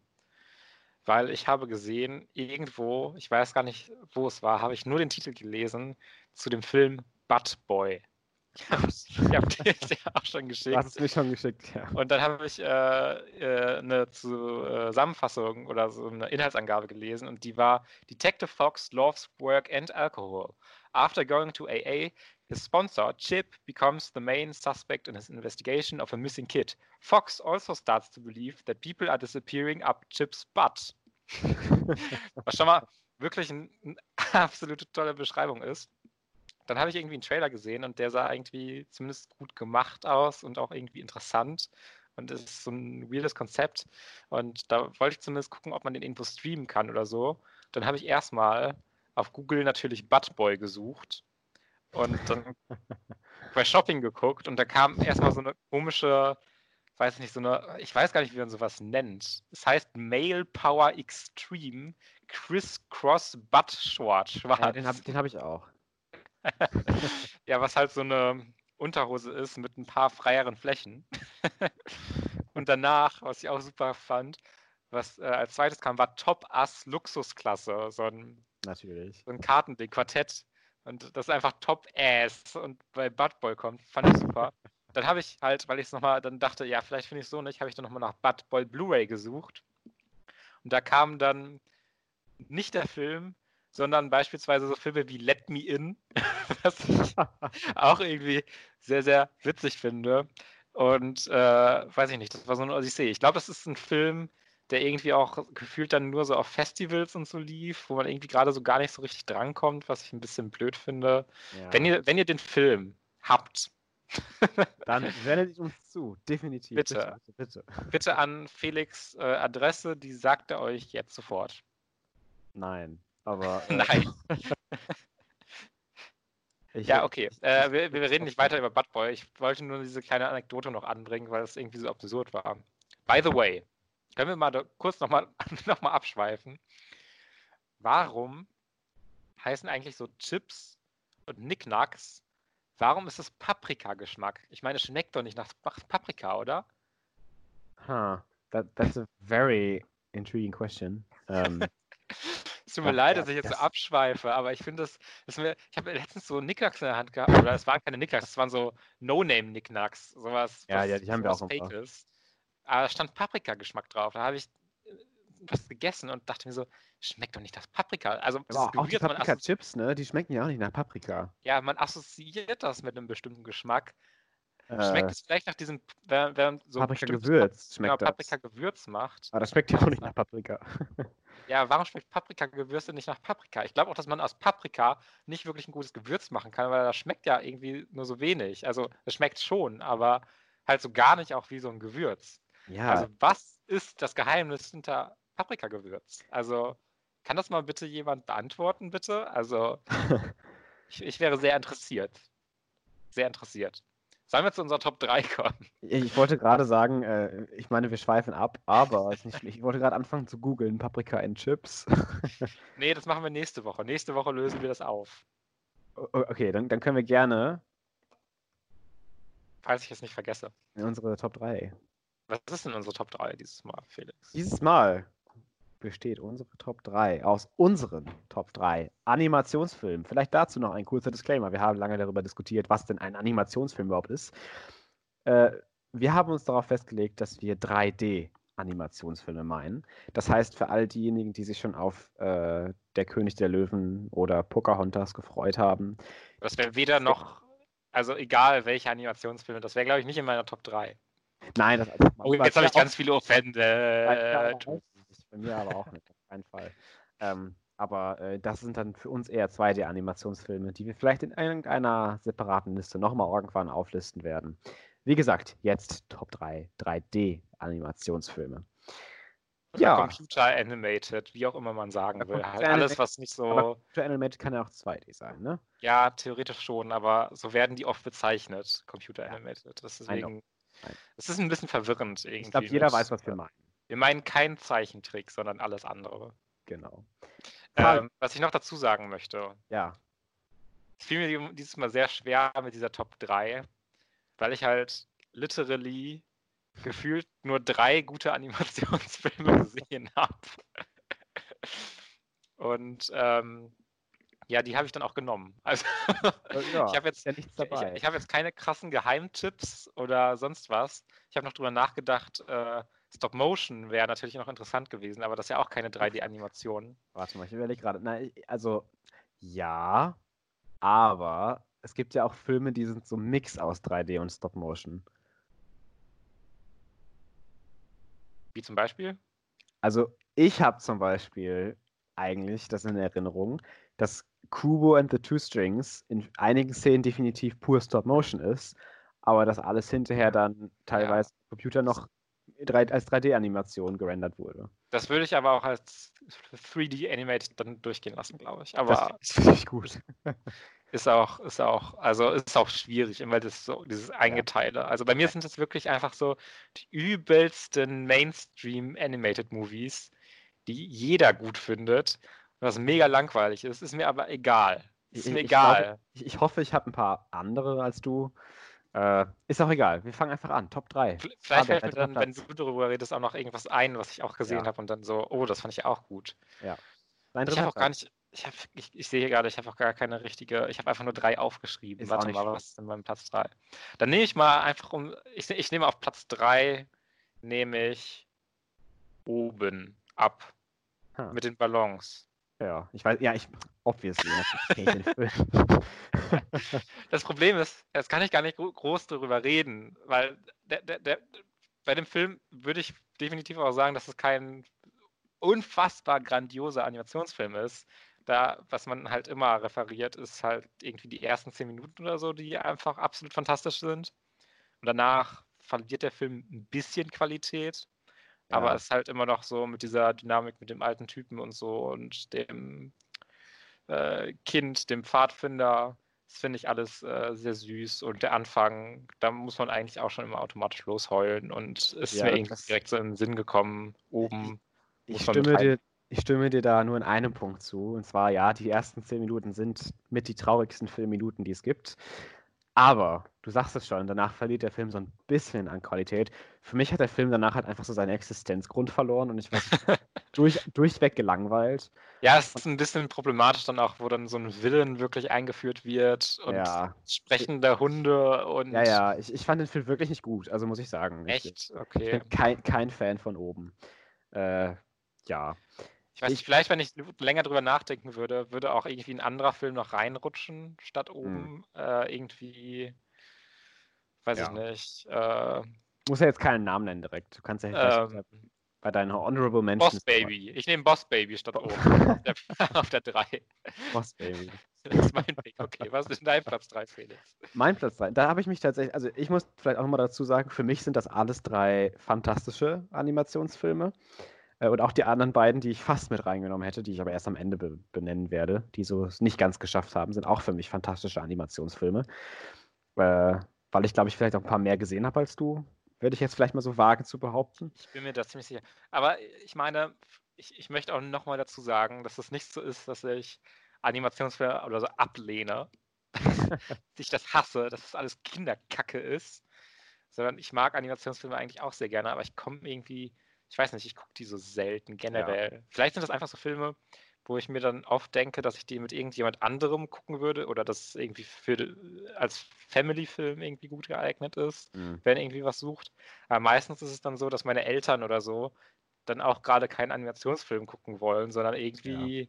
weil ich habe gesehen, irgendwo, ich weiß gar nicht, wo es war, habe ich nur den Titel gelesen zu dem Film Butt Boy. Ich habe hab dir ja auch schon Du geschickt. hast es mir schon geschickt, ja. Und dann habe ich äh, äh, eine Zusammenfassung oder so eine Inhaltsangabe gelesen und die war Detective Fox loves work and alcohol. After going to AA, his sponsor, Chip, becomes the main suspect in his investigation of a missing kid. Fox also starts to believe that people are disappearing up Chip's butt. Was schon mal wirklich eine ein absolute tolle Beschreibung ist. Dann habe ich irgendwie einen Trailer gesehen und der sah irgendwie zumindest gut gemacht aus und auch irgendwie interessant. Und es ist so ein weirdes Konzept. Und da wollte ich zumindest gucken, ob man den irgendwo streamen kann oder so. Dann habe ich erstmal auf Google natürlich Buttboy gesucht und dann bei Shopping geguckt und da kam erstmal so eine komische, weiß nicht, so eine, ich weiß gar nicht, wie man sowas nennt. Es heißt Male Power Extreme Criss-Cross Butt Short. Schwarz. ja den habe hab ich auch. Ja, was halt so eine Unterhose ist mit ein paar freieren Flächen. Und danach, was ich auch super fand, was äh, als zweites kam, war Top Ass Luxusklasse, so ein, Natürlich. so ein Kartending, Quartett. Und das ist einfach Top Ass und bei Bad Boy kommt, fand ich super. Dann habe ich halt, weil ich es nochmal dann dachte, ja, vielleicht finde ich es so nicht, habe ich dann nochmal nach Bad Boy Blu-ray gesucht. Und da kam dann nicht der Film, sondern beispielsweise so Filme wie Let Me In, was ich auch irgendwie sehr, sehr witzig finde. Und äh, weiß ich nicht, das war so eine Odyssee. Ich glaube, das ist ein Film, der irgendwie auch gefühlt dann nur so auf Festivals und so lief, wo man irgendwie gerade so gar nicht so richtig drankommt, was ich ein bisschen blöd finde. Ja. Wenn, ihr, wenn ihr den Film habt, Dann wendet uns zu, definitiv. Bitte. bitte, bitte. bitte an Felix äh, Adresse, die sagt er euch jetzt sofort. Nein, aber. äh, Nein. Ich, Ja, okay. Äh, wir, wir reden nicht weiter über Bad Boy. Ich wollte nur diese kleine Anekdote noch anbringen, weil es irgendwie so absurd war. By the way, können wir mal da kurz nochmal noch mal abschweifen. Warum heißen eigentlich so Chips und Knickknacks? Warum ist es Paprika-Geschmack? Ich meine, es schmeckt doch nicht nach Paprika, oder? Huh, that, that's a very intriguing question. Ähm, Es tut mir leid, dass ich jetzt so das- abschweife, aber ich finde das, das mir, ich habe letztens so Knickknacks in der Hand gehabt, oder es waren keine Knickknacks, es waren so No-Name-Knickknacks, sowas, Ja, was, ja, die haben wir auch Fake ist. Aber da stand Paprika-Geschmack drauf, da habe ich äh, was gegessen und dachte mir so, schmeckt doch nicht nach Paprika. Also auch, auch die Paprika-Chips, ne? Die schmecken ja auch nicht nach Paprika. Ja, man assoziiert das mit einem bestimmten Geschmack. Schmeckt äh, es vielleicht nach diesem, während so Paprika-Gewürz schmeckt genau, Paprika-Gewürz macht? Aber das schmeckt ja auch nicht nach Paprika. ja, warum schmeckt Paprika-Gewürze nicht nach Paprika? Ich glaube auch, dass man aus Paprika nicht wirklich ein gutes Gewürz machen kann, weil das schmeckt ja irgendwie nur so wenig. Also es schmeckt schon, aber halt so gar nicht auch wie so ein Gewürz. Ja. Also was ist das Geheimnis hinter Paprikagewürz? Also kann das mal bitte jemand beantworten, bitte? Also ich, ich wäre sehr interessiert. Sehr interessiert. Sollen wir zu unserer Top 3 kommen? Ich wollte gerade sagen, äh, ich meine, wir schweifen ab, aber nicht, ich wollte gerade anfangen zu googeln, Paprika in Chips. nee, das machen wir nächste Woche. Nächste Woche lösen wir das auf. Okay, dann, dann können wir gerne. Falls ich es nicht vergesse. In unsere Top 3. Was ist denn unsere Top 3 dieses Mal, Felix? Dieses Mal besteht unsere Top 3 aus unseren Top 3 Animationsfilmen. Vielleicht dazu noch ein kurzer Disclaimer. Wir haben lange darüber diskutiert, was denn ein Animationsfilm überhaupt ist. Äh, wir haben uns darauf festgelegt, dass wir 3D-Animationsfilme meinen. Das heißt, für all diejenigen, die sich schon auf äh, Der König der Löwen oder Pocahontas gefreut haben. Das wäre weder noch, also egal welche Animationsfilme, das wäre, glaube ich, nicht in meiner Top 3. Nein, das also, Oh, jetzt habe ich ganz viele Offende. Bei mir aber auch nicht, auf keinen Fall. Ähm, aber äh, das sind dann für uns eher 2D-Animationsfilme, die wir vielleicht in irgendeiner separaten Liste nochmal irgendwann auflisten werden. Wie gesagt, jetzt Top 3 3D-Animationsfilme. Ja. Computer Animated, wie auch immer man sagen will. Halt alles, was nicht so. Computer Animated kann ja auch 2D sein, ne? Ja, theoretisch schon, aber so werden die oft bezeichnet, Computer Animated. Deswegen es ist ein bisschen verwirrend irgendwie. Ich glaube, jeder weiß, was wir meinen. Wir meinen keinen Zeichentrick, sondern alles andere. Genau. Ähm, was ich noch dazu sagen möchte. Ja. Es fiel mir dieses Mal sehr schwer mit dieser Top 3, weil ich halt literally gefühlt nur drei gute Animationsfilme gesehen habe. Und ähm, ja, die habe ich dann auch genommen. Also äh, ja, ich habe jetzt, ja ich, ich hab jetzt keine krassen Geheimtipps oder sonst was. Ich habe noch drüber nachgedacht, äh, Stop Motion wäre natürlich noch interessant gewesen, aber das ist ja auch keine 3D-Animation. Warte mal, ich überlege gerade. also ja, aber es gibt ja auch Filme, die sind so ein Mix aus 3D und Stop Motion. Wie zum Beispiel? Also ich habe zum Beispiel eigentlich das in Erinnerung, dass Kubo and the Two Strings in einigen Szenen definitiv pur Stop Motion ist, aber dass alles hinterher dann teilweise ja. Computer noch als 3D-Animation gerendert wurde. Das würde ich aber auch als 3D-Animated dann durchgehen lassen, glaube ich. Aber das finde ich gut. ist auch, ist auch, also ist auch schwierig, immer das so, dieses Eingeteile. Also bei mir sind das wirklich einfach so die übelsten Mainstream-Animated-Movies, die jeder gut findet was mega langweilig ist, ist mir aber egal. Ist mir ich, egal. Ich, ich, hoffe, ich habe ein paar andere als du. Äh, ist auch egal. Wir fangen einfach an. Top 3. Vielleicht fällt mir dann, wenn du darüber redest, auch noch irgendwas ein, was ich auch gesehen ja. habe und dann so, oh, das fand ich auch gut. Ja. Ich habe auch gar nicht, ich, hab, ich, ich sehe gerade, ich habe auch gar keine richtige, ich habe einfach nur drei aufgeschrieben. Ist Warte mal, was ist denn beim Platz 3? Dann nehme ich mal einfach um, ich, ich nehme auf Platz 3, nehme ich oben ab. Hm. Mit den Ballons. Ja, ich weiß, ja, ich, obviously, Das Problem ist, jetzt kann ich gar nicht groß darüber reden, weil der, der, der, bei dem Film würde ich definitiv auch sagen, dass es kein unfassbar grandioser Animationsfilm ist. Da, was man halt immer referiert, ist halt irgendwie die ersten zehn Minuten oder so, die einfach absolut fantastisch sind. Und danach verliert der Film ein bisschen Qualität. Aber es ist halt immer noch so mit dieser Dynamik mit dem alten Typen und so und dem äh, Kind, dem Pfadfinder. Das finde ich alles äh, sehr süß. Und der Anfang, da muss man eigentlich auch schon immer automatisch losheulen. Und es ist ja, mir irgendwie direkt so in den Sinn gekommen, oben. Ich, ich stimme dir, ich stimme dir da nur in einem Punkt zu. Und zwar, ja, die ersten zehn Minuten sind mit die traurigsten Filmminuten, die es gibt. Aber du sagst es schon, danach verliert der Film so ein bisschen an Qualität. Für mich hat der Film danach halt einfach so seinen Existenzgrund verloren und ich war durch, durchweg gelangweilt. Ja, es ist ein bisschen problematisch dann auch, wo dann so ein Villain wirklich eingeführt wird und ja. sprechende Hunde und. Ja, ja, ich, ich fand den Film wirklich nicht gut, also muss ich sagen. Echt? Ich, okay. Ich bin kein, kein Fan von oben. Äh, ja. Ich weiß nicht, vielleicht, wenn ich länger drüber nachdenken würde, würde auch irgendwie ein anderer Film noch reinrutschen, statt hm. oben hm. äh, irgendwie, weiß ja. ich nicht. Äh, muss ja jetzt keinen Namen nennen direkt. Du kannst ja ähm, bei deinen Honorable Mentions. Boss Baby. Ich nehme Boss Baby statt oben. auf der 3. Boss Baby. Das ist mein Pick. Okay, was ist denn dein Platz 3, Felix? Mein Platz 3. Da habe ich mich tatsächlich, also ich muss vielleicht auch nochmal dazu sagen, für mich sind das alles drei fantastische Animationsfilme. Äh, und auch die anderen beiden, die ich fast mit reingenommen hätte, die ich aber erst am Ende be benennen werde, die so nicht ganz geschafft haben, sind auch für mich fantastische Animationsfilme. Äh, weil ich, glaube ich, vielleicht auch ein paar mehr gesehen habe als du. Würde ich jetzt vielleicht mal so wagen zu behaupten. Ich bin mir da ziemlich sicher. Aber ich meine, ich, ich möchte auch nochmal dazu sagen, dass es nicht so ist, dass ich Animationsfilme oder so ablehne. dass ich das hasse, dass das alles Kinderkacke ist. Sondern ich mag Animationsfilme eigentlich auch sehr gerne, aber ich komme irgendwie ich weiß nicht, ich gucke die so selten generell. Ja. Vielleicht sind das einfach so Filme, wo ich mir dann oft denke, dass ich die mit irgendjemand anderem gucken würde oder dass es irgendwie für, als Family-Film irgendwie gut geeignet ist, mhm. wenn irgendwie was sucht. Aber meistens ist es dann so, dass meine Eltern oder so dann auch gerade keinen Animationsfilm gucken wollen, sondern irgendwie, ja.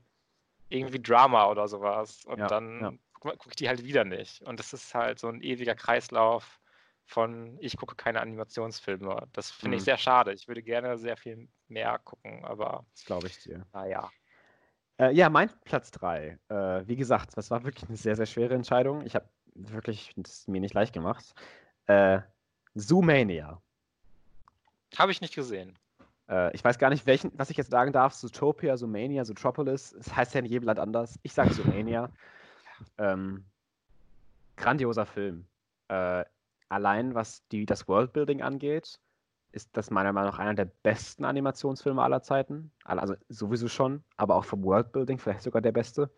irgendwie Drama oder sowas. Und ja, dann gucke guck ich die halt wieder nicht. Und das ist halt so ein ewiger Kreislauf von ich gucke keine Animationsfilme. Das finde ich mhm. sehr schade. Ich würde gerne sehr viel mehr gucken, aber. Das glaube ich dir. Naja. Äh, ja, mein Platz 3. Äh, wie gesagt, das war wirklich eine sehr, sehr schwere Entscheidung. Ich habe wirklich das mir nicht leicht gemacht. Äh, Zoomania. Habe ich nicht gesehen. Äh, ich weiß gar nicht, welchen, was ich jetzt sagen darf. Zootopia, Zoomania, Zootropolis. Es das heißt ja in jedem Land anders. Ich sage Zoomania. ähm, grandioser Film. Äh, allein was die, das Worldbuilding angeht, ist das meiner Meinung nach einer der besten Animationsfilme aller Zeiten. Also sowieso schon, aber auch vom Worldbuilding vielleicht sogar der beste.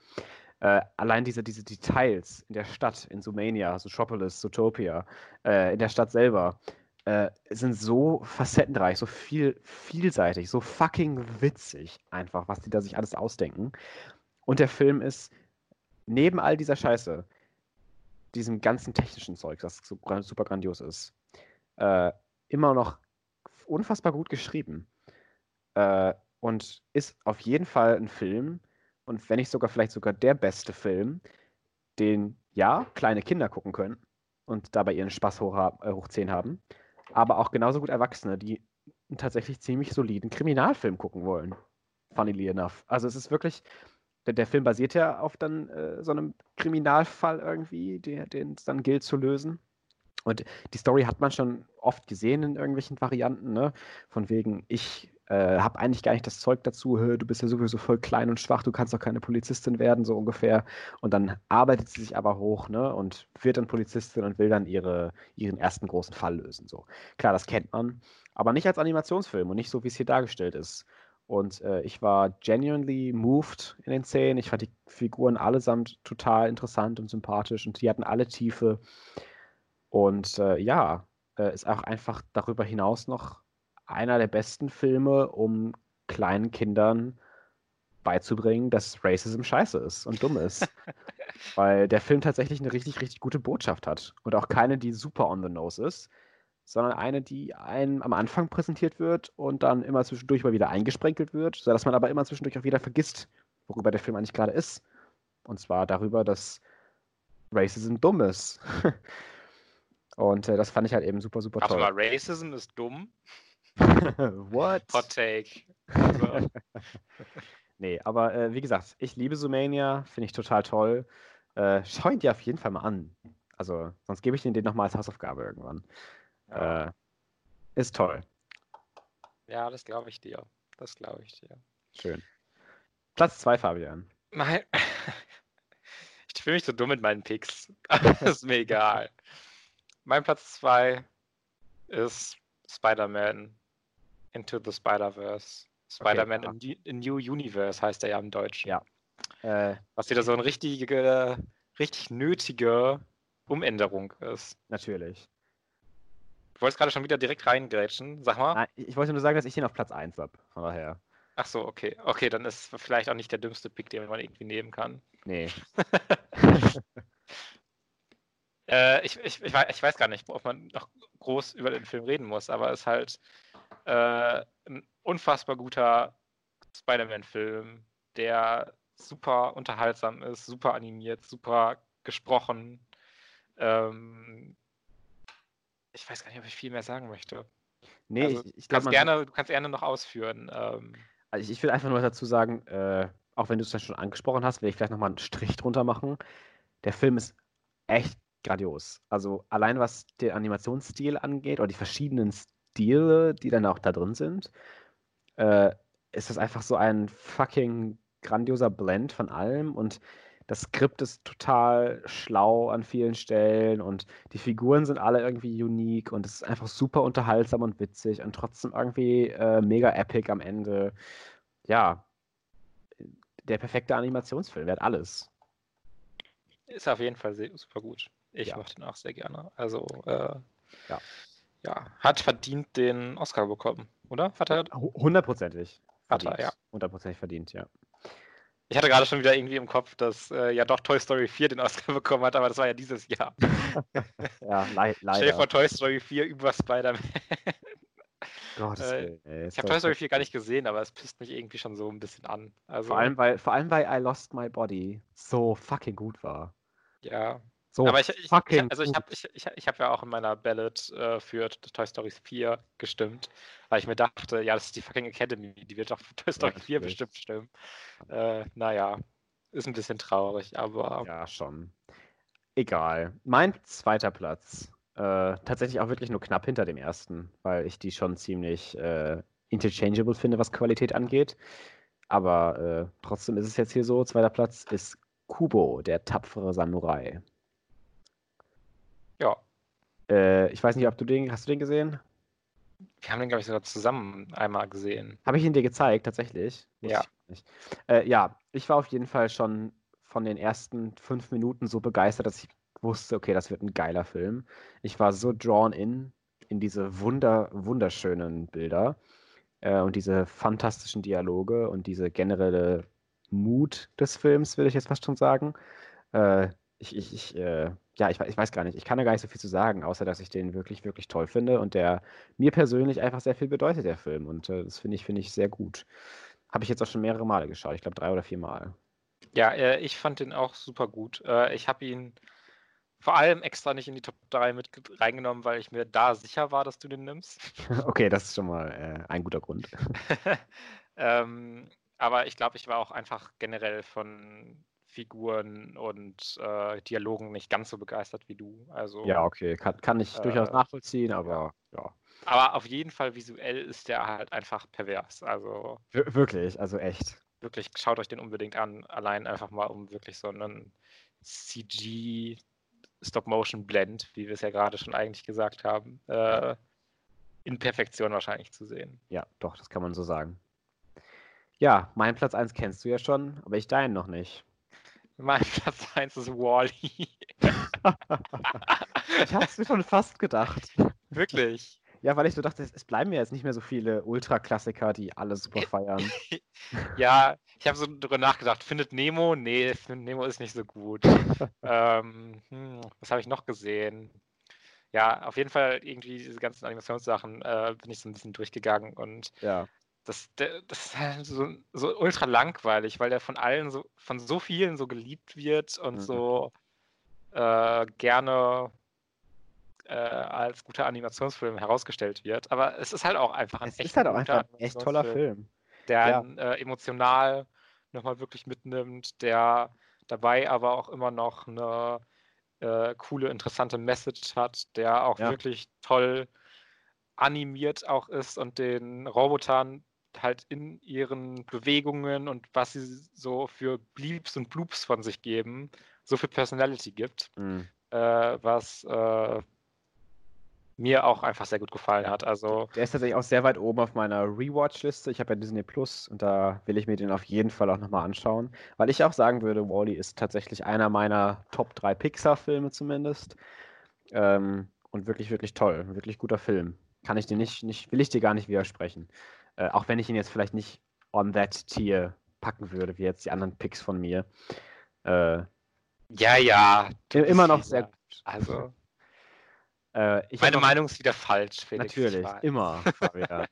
Äh, allein diese, diese Details in der Stadt, in Sumania, Zootropolis, Zootopia, äh, in der Stadt selber, äh, sind so facettenreich, so viel, vielseitig, so fucking witzig einfach, was die da sich alles ausdenken. Und der Film ist neben all dieser Scheiße diesem ganzen technischen Zeug, das so super grandios ist, äh, immer noch unfassbar gut geschrieben. Äh, und ist auf jeden Fall ein Film, und wenn nicht sogar vielleicht sogar der beste Film, den ja kleine Kinder gucken können und dabei ihren Spaß hoch, äh, hoch 10 haben, aber auch genauso gut Erwachsene, die einen tatsächlich ziemlich soliden Kriminalfilm gucken wollen. Funnily enough. Also es ist wirklich, der, der Film basiert ja auf dann äh, so einem Kriminalfall irgendwie, den es dann gilt zu lösen. Und die Story hat man schon oft gesehen in irgendwelchen Varianten, ne? Von wegen, ich äh, habe eigentlich gar nicht das Zeug dazu, du bist ja sowieso voll klein und schwach, du kannst doch keine Polizistin werden, so ungefähr. Und dann arbeitet sie sich aber hoch, ne? Und wird dann Polizistin und will dann ihre, ihren ersten großen Fall lösen. So. Klar, das kennt man, aber nicht als Animationsfilm und nicht so, wie es hier dargestellt ist. Und äh, ich war genuinely moved in den Szenen. Ich fand die Figuren allesamt total interessant und sympathisch und die hatten alle Tiefe. Und äh, ja, äh, ist auch einfach darüber hinaus noch einer der besten Filme, um kleinen Kindern beizubringen, dass Racism scheiße ist und dumm ist. Weil der Film tatsächlich eine richtig, richtig gute Botschaft hat. Und auch keine, die super on the nose ist, sondern eine, die einem am Anfang präsentiert wird und dann immer zwischendurch mal wieder eingesprenkelt wird, sodass man aber immer zwischendurch auch wieder vergisst, worüber der Film eigentlich gerade ist. Und zwar darüber, dass Racism dumm ist. und äh, das fand ich halt eben super, super toll. Warte mal, Racism ist dumm? What? Hot Take. Also. nee, aber äh, wie gesagt, ich liebe Sumania, finde ich total toll. Äh, schau ihn dir auf jeden Fall mal an. Also, sonst gebe ich den nochmal als Hausaufgabe irgendwann. Äh, ist toll. Ja, das glaube ich dir. Das glaube ich dir. Schön. Platz 2, Fabian. Mein, ich fühle mich so dumm mit meinen Picks. ist mir egal. Mein Platz 2 ist Spider-Man Into the Spider-Verse. Spider-Man okay, in, New Universe heißt er ja im Deutschen. Ja. Äh, Was wieder so eine richtige, richtig nötige Umänderung ist. Natürlich. Du wolltest gerade schon wieder direkt reingrätschen. Sag mal. Nein, ich wollte nur sagen, dass ich ihn auf Platz 1 habe. Von daher. Ach so, okay. Okay, dann ist vielleicht auch nicht der dümmste Pick, den man irgendwie nehmen kann. Nee. äh, ich, ich, ich, ich, weiß gar nicht, ob man noch groß über den Film reden muss, aber es ist halt äh, ein unfassbar guter Spider-Man-Film, der super unterhaltsam ist, super animiert, super gesprochen. Ähm, ich weiß gar nicht, ob ich viel mehr sagen möchte. Nee, also, ich, ich glaube. Gerne, du kannst gerne noch ausführen. Ähm, also ich will einfach nur dazu sagen, äh, auch wenn du es dann schon angesprochen hast, will ich vielleicht nochmal einen Strich drunter machen. Der Film ist echt grandios. Also allein was den Animationsstil angeht oder die verschiedenen Stile, die dann auch da drin sind, äh, ist das einfach so ein fucking grandioser Blend von allem und das Skript ist total schlau an vielen Stellen und die Figuren sind alle irgendwie unique und es ist einfach super unterhaltsam und witzig und trotzdem irgendwie äh, mega epic am Ende. Ja, der perfekte Animationsfilm, der hat alles. Ist auf jeden Fall super gut. Ich ja. mache den auch sehr gerne. Also, äh, ja. ja, hat verdient den Oscar bekommen, oder? Hat er? Hundertprozentig. Hat er, ja. Hundertprozentig verdient, ja. Ich hatte gerade schon wieder irgendwie im Kopf, dass äh, ja doch Toy Story 4 den Oscar bekommen hat, aber das war ja dieses Jahr. ja, le leider. Stell dir vor Toy Story 4 über Spider-Man. äh, ich habe Toy Story 4 gar nicht gesehen, aber es pisst mich irgendwie schon so ein bisschen an. Also, vor, allem, weil, vor allem, weil I Lost My Body so fucking gut war. Ja, so aber ich, ich, ich also ich habe ich, ich, ich hab ja auch in meiner Ballot äh, für Toy Story 4 gestimmt, weil ich mir dachte, ja, das ist die fucking Academy, die wird doch für Toy Story ja, 4 bestimmt stimmen. Äh, naja, ist ein bisschen traurig, aber. Ja, schon. Egal. Mein zweiter Platz. Äh, tatsächlich auch wirklich nur knapp hinter dem ersten, weil ich die schon ziemlich äh, interchangeable finde, was Qualität angeht. Aber äh, trotzdem ist es jetzt hier so: zweiter Platz ist Kubo, der tapfere Samurai. Äh, ich weiß nicht, ob du den, hast du den gesehen? Wir haben den, glaube ich, sogar zusammen einmal gesehen. Habe ich ihn dir gezeigt, tatsächlich? ja. Ich äh, ja, ich war auf jeden Fall schon von den ersten fünf Minuten so begeistert, dass ich wusste, okay, das wird ein geiler Film. Ich war so drawn in, in diese wunder, wunderschönen Bilder äh, und diese fantastischen Dialoge und diese generelle Mut des Films, würde ich jetzt fast schon sagen. Äh, ich, ich, ich äh, ja, ich, ich, weiß gar nicht. Ich kann da gar nicht so viel zu sagen, außer dass ich den wirklich, wirklich toll finde und der mir persönlich einfach sehr viel bedeutet, der Film. Und äh, das finde ich, finde ich sehr gut. Habe ich jetzt auch schon mehrere Male geschaut. Ich glaube drei oder vier Mal. Ja, äh, ich fand den auch super gut. Äh, ich habe ihn vor allem extra nicht in die Top 3 mit reingenommen, weil ich mir da sicher war, dass du den nimmst. okay, das ist schon mal äh, ein guter Grund. ähm, aber ich glaube, ich war auch einfach generell von Figuren und äh, Dialogen nicht ganz so begeistert wie du. Also, ja, okay, kann, kann ich äh, durchaus nachvollziehen, aber ja. Aber auf jeden Fall visuell ist der halt einfach pervers. Also Wir wirklich, also echt. Wirklich, schaut euch den unbedingt an. Allein einfach mal, um wirklich so einen CG Stop-Motion-Blend, wie wir es ja gerade schon eigentlich gesagt haben, äh, in Perfektion wahrscheinlich zu sehen. Ja, doch, das kann man so sagen. Ja, mein Platz 1 kennst du ja schon, aber ich deinen noch nicht. Mein Platz 1 ist Wally. ich hab's mir schon fast gedacht. Wirklich? Ja, weil ich so dachte, es bleiben ja jetzt nicht mehr so viele Ultra-Klassiker, die alle super feiern. ja, ich habe so darüber nachgedacht. Findet Nemo? Nee, Findet Nemo ist nicht so gut. ähm, hm, was habe ich noch gesehen? Ja, auf jeden Fall irgendwie diese ganzen Animationssachen äh, bin ich so ein bisschen durchgegangen und ja das, das ist halt so, so ultra langweilig, weil der von allen so, von so vielen so geliebt wird und mhm. so äh, gerne äh, als guter Animationsfilm herausgestellt wird. Aber es ist halt auch einfach ein es echt, ist halt auch einfach ein echt toller Film. Der ja. einen, äh, emotional nochmal wirklich mitnimmt, der dabei aber auch immer noch eine äh, coole, interessante Message hat, der auch ja. wirklich toll animiert auch ist und den Robotern halt in ihren Bewegungen und was sie so für Bleeps und Bloops von sich geben, so viel Personality gibt, mhm. äh, was äh, mir auch einfach sehr gut gefallen hat. Also der ist tatsächlich auch sehr weit oben auf meiner Rewatch-Liste. Ich habe ja Disney Plus und da will ich mir den auf jeden Fall auch nochmal anschauen, weil ich auch sagen würde, Wally -E ist tatsächlich einer meiner Top 3 Pixar-Filme zumindest. Ähm, und wirklich, wirklich toll. Wirklich guter Film. Kann ich dir nicht, nicht, will ich dir gar nicht widersprechen. Äh, auch wenn ich ihn jetzt vielleicht nicht on that tier packen würde, wie jetzt die anderen Picks von mir. Äh, ja, ja. Immer noch sehr gut. Also. Äh, Meine Meinung ist wieder falsch, Felix. Natürlich, immer, Fabian.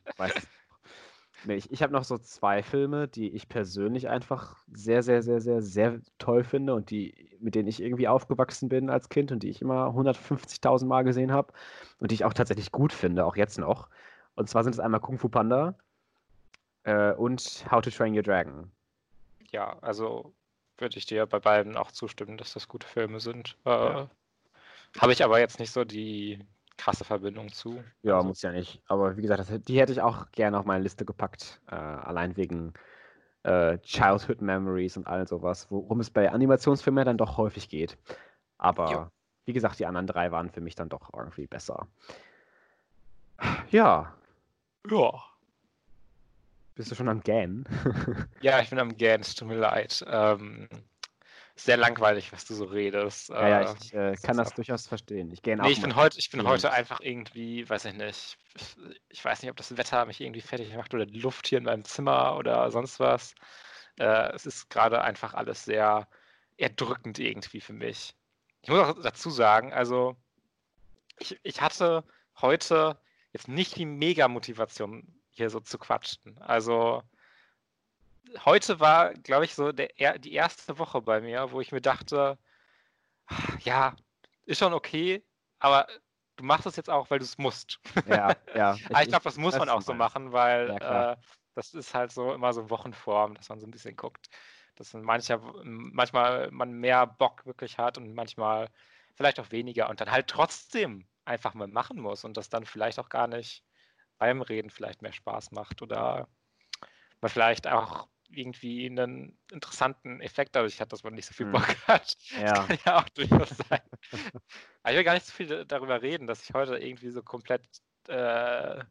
Nee, ich ich habe noch so zwei Filme, die ich persönlich einfach sehr, sehr, sehr, sehr, sehr toll finde und die, mit denen ich irgendwie aufgewachsen bin als Kind und die ich immer 150.000 Mal gesehen habe und die ich auch tatsächlich gut finde, auch jetzt noch. Und zwar sind es einmal Kung Fu Panda äh, und How to Train Your Dragon. Ja, also würde ich dir bei beiden auch zustimmen, dass das gute Filme sind. Äh, Ja. Habe ich aber jetzt nicht so die krasse Verbindung zu. Ja, Also, muss ja nicht. Aber wie gesagt, das, die hätte ich auch gerne auf meine Liste gepackt. Äh, allein wegen äh, Childhood Memories und all sowas, worum es bei Animationsfilmen ja dann doch häufig geht. Aber Jo. wie gesagt, die anderen drei waren für mich dann doch irgendwie besser. Ja, ja. Bist du schon am Gähnen? Ja, ich bin am Gähnen, es tut mir leid. Ähm, sehr langweilig, was du so redest. ja, ja, Äh, ich äh, das kann das auch- durchaus verstehen. Ich gähne Nee, auch ich bin heute, ich bin heute einfach irgendwie, weiß ich nicht, ich weiß nicht, ob das Wetter mich irgendwie fertig macht oder die Luft hier in meinem Zimmer oder sonst was. Äh, es ist gerade einfach alles sehr erdrückend irgendwie für mich. Ich muss auch dazu sagen, also ich, ich hatte heute jetzt nicht die Mega-Motivation, hier so zu quatschen. Also heute war, glaube ich, so der, er- die erste Woche bei mir, wo ich mir dachte, ja, ist schon okay, aber du machst es jetzt auch, weil du es musst. Ja, ja. Aber ich glaube, das muss weiß, man auch so machen, weil Ja, äh, das ist halt so immer so Wochenform, dass man so ein bisschen guckt, dass man mancher, manchmal man mehr Bock wirklich hat und manchmal vielleicht auch weniger und dann halt trotzdem einfach mal machen muss und das dann vielleicht auch gar nicht beim Reden vielleicht mehr Spaß macht oder man vielleicht auch irgendwie einen interessanten Effekt dadurch hat, dass man nicht so viel Hm. Bock hat. Ja. Das kann ja auch durchaus sein. Aber ich will gar nicht so viel da- darüber reden, dass ich heute irgendwie so komplett äh,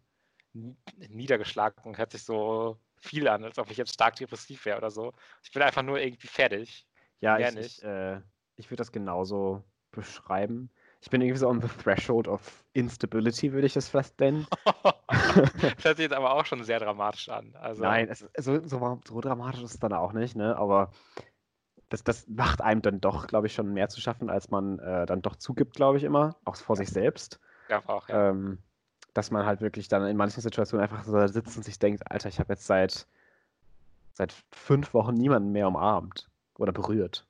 niedergeschlagen hört sich so viel an, als ob ich jetzt stark depressiv wäre oder so. Ich bin einfach nur irgendwie fertig. Ja, Mehr ich, ich, äh, ich würde das genauso beschreiben. Ich bin irgendwie so on the threshold of instability, würde ich das fast nennen. das hört sich jetzt aber auch schon sehr dramatisch an. Also, Nein, es, so, so, so dramatisch ist es dann auch nicht, ne? Aber das, das macht einem dann doch, glaube ich, schon mehr zu schaffen, als man äh, dann doch zugibt, glaube ich, immer, auch vor sich selbst. glaube auch, ja. Ähm, dass man halt wirklich dann in manchen Situationen einfach so da sitzt und sich denkt, Alter, ich habe jetzt seit, seit fünf Wochen niemanden mehr umarmt oder berührt.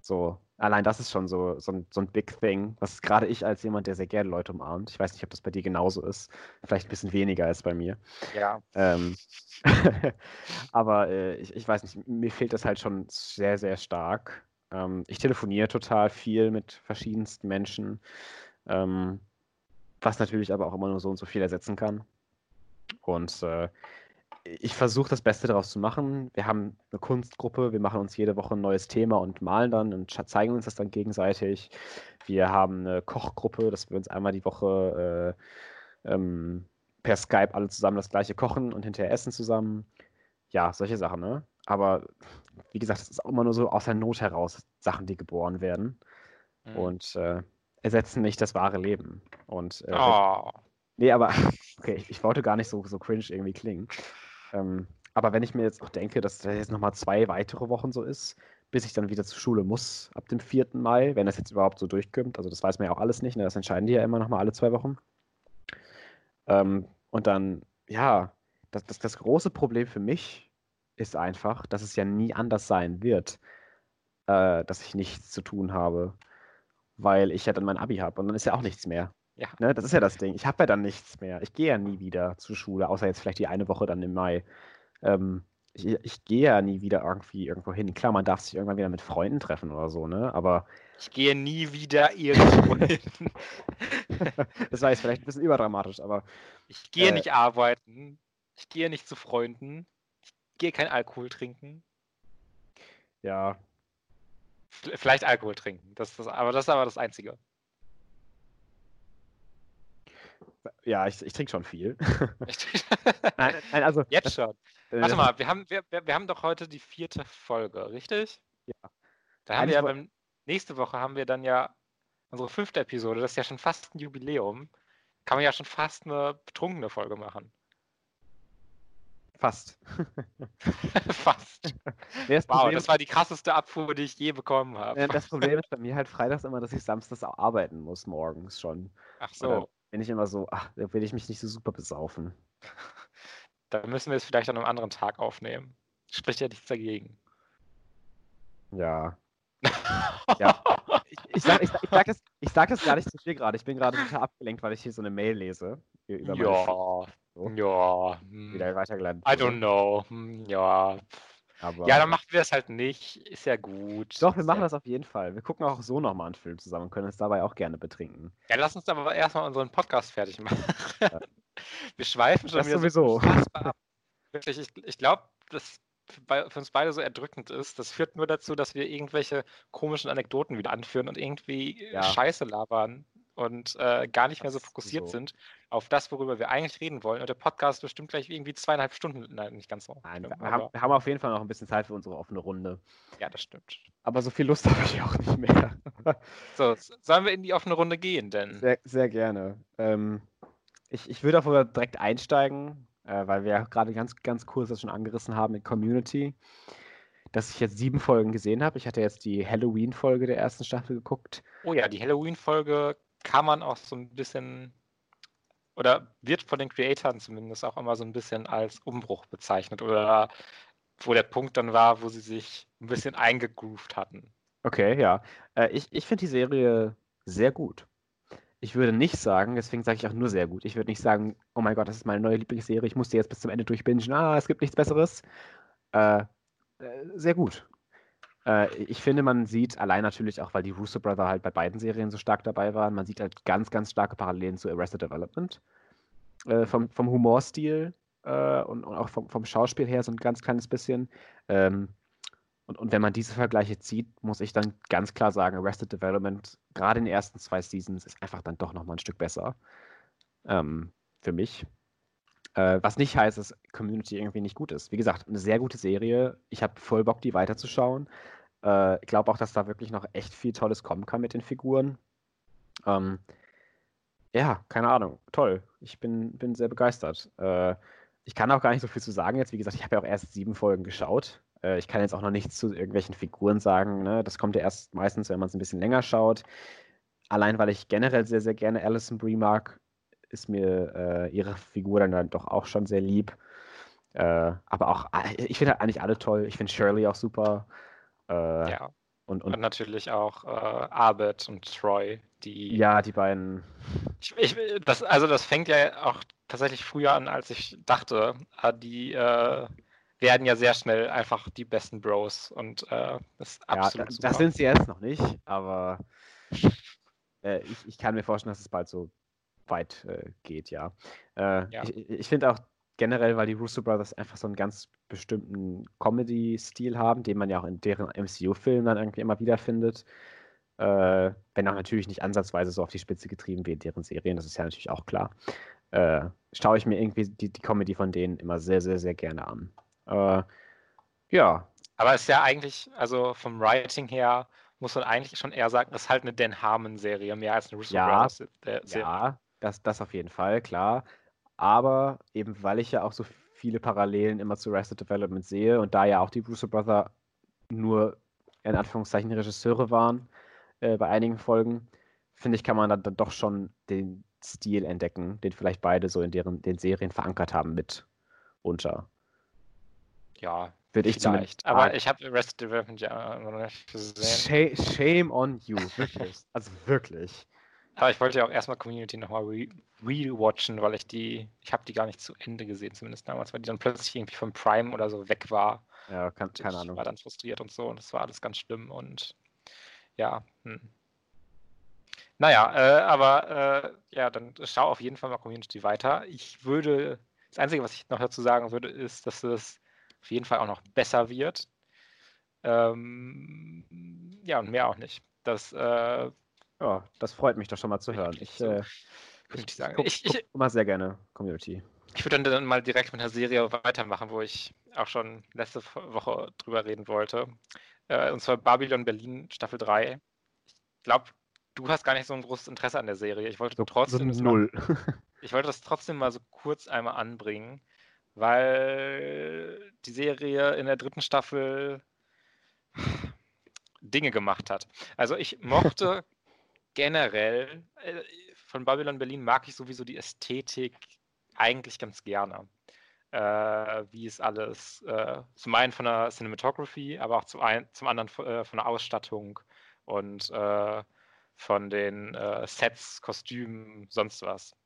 So, allein das ist schon so, so, ein, so ein Big Thing, was gerade ich als jemand, der sehr gerne Leute umarmt, ich weiß nicht, ob das bei dir genauso ist, vielleicht ein bisschen weniger als bei mir. ja. Ähm, aber äh, ich, ich weiß nicht, mir fehlt das halt schon sehr, sehr stark. Ähm, ich telefoniere total viel mit verschiedensten Menschen, ähm, was natürlich aber auch immer nur so und so viel ersetzen kann. Und äh, ich versuche das Beste daraus zu machen. Wir haben eine Kunstgruppe, wir machen uns jede Woche ein neues Thema und malen dann und zeigen uns das dann gegenseitig. Wir haben eine Kochgruppe, dass wir uns einmal die Woche äh, ähm, per Skype alle zusammen das gleiche kochen und hinterher essen zusammen. Ja, solche Sachen, ne? Aber wie gesagt, es ist auch immer nur so aus der Not heraus Sachen, die geboren werden Mhm. und äh, ersetzen nicht das wahre Leben. Und äh, oh. Nee, aber okay, ich, ich wollte gar nicht so, so cringe irgendwie klingen. Ähm, aber wenn ich mir jetzt auch denke, dass das jetzt nochmal zwei weitere Wochen so ist, bis ich dann wieder zur Schule muss ab dem 4. Mai, wenn das jetzt überhaupt so durchkommt, also das weiß man ja auch alles nicht, ne? das entscheiden die ja immer nochmal alle zwei Wochen. Ähm, und dann, ja, das, das, das große Problem für mich ist einfach, dass es ja nie anders sein wird, äh, dass ich nichts zu tun habe, weil ich ja dann mein Abi habe und dann ist ja auch nichts mehr. Ja. Ne, das ist ja das Ding. Ich habe ja dann nichts mehr. Ich gehe ja nie wieder zur Schule, außer jetzt vielleicht die eine Woche dann im Mai. Ähm, ich, ich gehe ja nie wieder irgendwie irgendwo hin. Klar, man darf sich irgendwann wieder mit Freunden treffen oder so, ne? Aber Ich gehe nie wieder irgendwo hin. das war jetzt vielleicht ein bisschen überdramatisch, aber Ich gehe Äh, nicht arbeiten. Ich gehe nicht zu Freunden. Ich gehe kein Alkohol trinken. ja, Vielleicht Alkohol trinken. Das, das, aber das ist aber das Einzige. Ja, ich, ich trinke schon viel. Nein, nein, also Jetzt das, schon. äh, Warte mal, wir haben, wir, wir, haben doch heute die vierte Folge, richtig? Ja. Da haben wir ja beim, nächste Woche haben wir dann ja unsere fünfte Episode. Das ist ja schon fast ein Jubiläum. Kann man ja schon fast eine betrunkene Folge machen. fast. fast. Nee, das, Wow, Problem, das war die krasseste Abfuhr, die ich je bekommen habe. äh, das Problem ist bei mir halt freitags immer, dass ich samstags auch arbeiten muss, morgens schon. Ach So. Bin ich immer so, ach, da will ich mich nicht so super besaufen. dann müssen wir es vielleicht an einem anderen Tag aufnehmen. Spricht ja nichts dagegen. Ja. ja. Ich, ich, sag, ich, ich, sag das, ich sag das gar nicht zu viel gerade. Ich bin gerade total abgelenkt, weil ich hier so eine Mail lese. Ja. So. Ja. Wieder hm. weitergeleitet. I don't know. Hm, ja. Aber ja, dann machen wir es halt nicht. Ist ja gut. Doch, wir machen das auf jeden Fall. Wir gucken auch so nochmal einen Film zusammen und können uns dabei auch gerne betrinken. Ja, lass uns aber erstmal unseren Podcast fertig machen. Ja. Wir schweifen schon das wieder sowieso. so ab. Wirklich, ich, ich glaube, das für uns beide so erdrückend ist, das führt nur dazu, dass wir irgendwelche komischen Anekdoten wieder anführen und irgendwie ja. Scheiße labern und äh, gar nicht mehr so fokussiert so. sind auf das, worüber wir eigentlich reden wollen. Und der Podcast bestimmt gleich irgendwie zweieinhalb Stunden. Nein, nicht ganz so. Nein, wir, haben, wir, haben, auf jeden Fall noch ein bisschen Zeit für unsere offene Runde. Ja, das stimmt. Aber so viel Lust habe ich auch nicht mehr. so, sollen wir in die offene Runde gehen denn? Sehr, sehr gerne. Ähm, ich, ich würde auch direkt einsteigen, äh, weil wir ja gerade ganz, ganz kurz das schon angerissen haben mit Community dass ich jetzt sieben Folgen gesehen habe. Ich hatte jetzt die Halloween-Folge der ersten Staffel geguckt. Oh ja, die Halloween-Folge kann man auch so ein bisschen oder wird von den Creatoren zumindest auch immer so ein bisschen als Umbruch bezeichnet oder wo der Punkt dann war, wo sie sich ein bisschen eingegroovt hatten. Okay, ja. Äh, ich ich finde die Serie sehr gut. Ich würde nicht sagen, deswegen sage ich auch nur sehr gut. Ich würde nicht sagen, oh mein Gott, das ist meine neue Lieblingsserie, ich muss die jetzt bis zum Ende durchbingen. Ah, es gibt nichts Besseres. Äh, äh sehr gut. Äh, ich finde, man sieht allein natürlich auch, weil die Russo Brother halt bei beiden Serien so stark dabei waren, man sieht halt ganz, ganz starke Parallelen zu Arrested Development. Äh, vom, vom Humorstil äh, und, und, auch vom, vom, Schauspiel her so ein ganz kleines bisschen. Ähm, und, und wenn man diese Vergleiche zieht, muss ich dann ganz klar sagen, Arrested Development, gerade in den ersten zwei Seasons, ist einfach dann doch nochmal ein Stück besser. Ähm, für mich. Äh, was nicht heißt, dass Community irgendwie nicht gut ist. Wie gesagt, eine sehr gute Serie. Ich habe voll Bock, die weiterzuschauen. Äh, ich glaube auch, dass da wirklich noch echt viel Tolles kommen kann mit den Figuren. Ähm, ja, keine Ahnung. Toll. Ich bin, bin sehr begeistert. Äh, ich kann auch gar nicht so viel zu sagen jetzt. Wie gesagt, ich habe ja auch erst sieben Folgen geschaut. Äh, ich kann jetzt auch noch nichts zu irgendwelchen Figuren sagen. Ne? Das kommt ja erst meistens, wenn man es ein bisschen länger schaut. Allein, weil ich generell sehr, sehr gerne Alison Brie mag, ist mir äh, ihre Figur dann, dann doch auch schon sehr lieb. Äh, aber auch, äh, ich finde halt eigentlich alle toll. Ich finde Shirley auch super. Äh, ja. Und, und, und, natürlich auch äh, Arbet und Troy, die. Ja, die beiden. Ich, ich, das, also, das fängt ja auch tatsächlich früher an, als ich dachte. Ah, die äh, werden ja sehr schnell einfach die besten Bros und äh, das ist absolut. Ja, da, das sind sie jetzt noch nicht, aber äh, ich, ich kann mir vorstellen, dass es bald so weit äh, geht, ja. Äh, ja. Ich, ich finde auch generell, weil die Russo Brothers einfach so einen ganz bestimmten Comedy-Stil haben, den man ja auch in deren MCU-Filmen dann irgendwie immer wieder findet. Äh, wenn auch natürlich nicht ansatzweise so auf die Spitze getrieben wie in deren Serien, das ist ja natürlich auch klar. Äh, schaue ich mir irgendwie die, die Comedy von denen immer sehr, sehr, sehr gerne an. Äh, ja. Aber es ist ja eigentlich, also vom Writing her, muss man eigentlich schon eher sagen, es ist halt eine Dan Harmon-Serie, mehr als eine Russo ja, Brothers-Serie. Ja, das, das auf jeden Fall, klar. Aber eben weil ich ja auch so viele Parallelen immer zu Arrested Development sehe und da ja auch die Brewster Brother nur in Anführungszeichen Regisseure waren äh, bei einigen Folgen, finde ich, kann man dann doch schon den Stil entdecken, den vielleicht beide so in deren den Serien verankert haben mit unter. Ja, würde ich vielleicht. Aber ich habe Arrested Development ja noch nicht gesehen. Shame on you, wirklich. also wirklich. Aber ich wollte ja auch erstmal Community nochmal re rewatchen, weil ich die, ich habe die gar nicht zu Ende gesehen, zumindest damals, weil die dann plötzlich irgendwie vom Prime oder so weg war. Ja, kann, keine Ahnung. Ich war dann frustriert und so und das war alles ganz schlimm und ja. Hm. Naja, äh, aber äh, ja, dann schau auf jeden Fall mal Community weiter. Ich würde, das Einzige, was ich noch dazu sagen würde, ist, dass es auf jeden Fall auch noch besser wird. Ähm, ja, und mehr auch nicht. Das äh, ja, das freut mich doch schon mal zu hören. Ich, äh, ich, ich, sagen. Guck, ich, guck mal sehr gerne Community. Ich würde dann mal direkt mit einer Serie weitermachen, wo ich auch schon letzte Woche drüber reden wollte. Äh, und zwar Babylon Berlin Staffel 3. Ich glaube, du hast gar nicht so ein großes Interesse an der Serie. Ich wollte so, trotzdem. So null. Mal, ich wollte das trotzdem mal so kurz einmal anbringen, weil die Serie in der dritten Staffel Dinge gemacht hat. Also ich mochte generell äh, von Babylon Berlin mag ich sowieso die Ästhetik eigentlich ganz gerne. äh, wie es alles äh, zum einen von der Cinematography, aber auch zum, ein, zum anderen äh, von der Ausstattung und äh, von den äh, Sets, Kostümen, sonst was.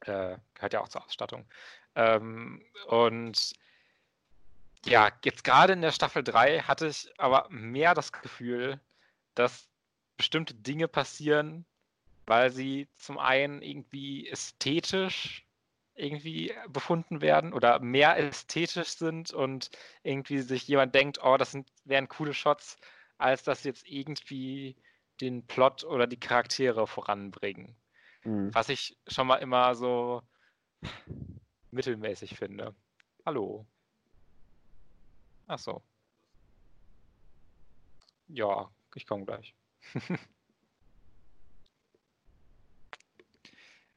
Gehört ja auch zur Ausstattung. Ähm, und ja, jetzt gerade in der Staffel 3 hatte ich aber mehr das Gefühl, dass bestimmte Dinge passieren, weil sie zum einen irgendwie ästhetisch irgendwie befunden werden oder mehr ästhetisch sind und irgendwie sich jemand denkt, oh, das sind, wären coole Shots, als dass jetzt irgendwie den Plot oder die Charaktere voranbringen. Mhm. Was ich schon mal immer so mittelmäßig finde. Hallo. Ach so. Ja, ich komme gleich.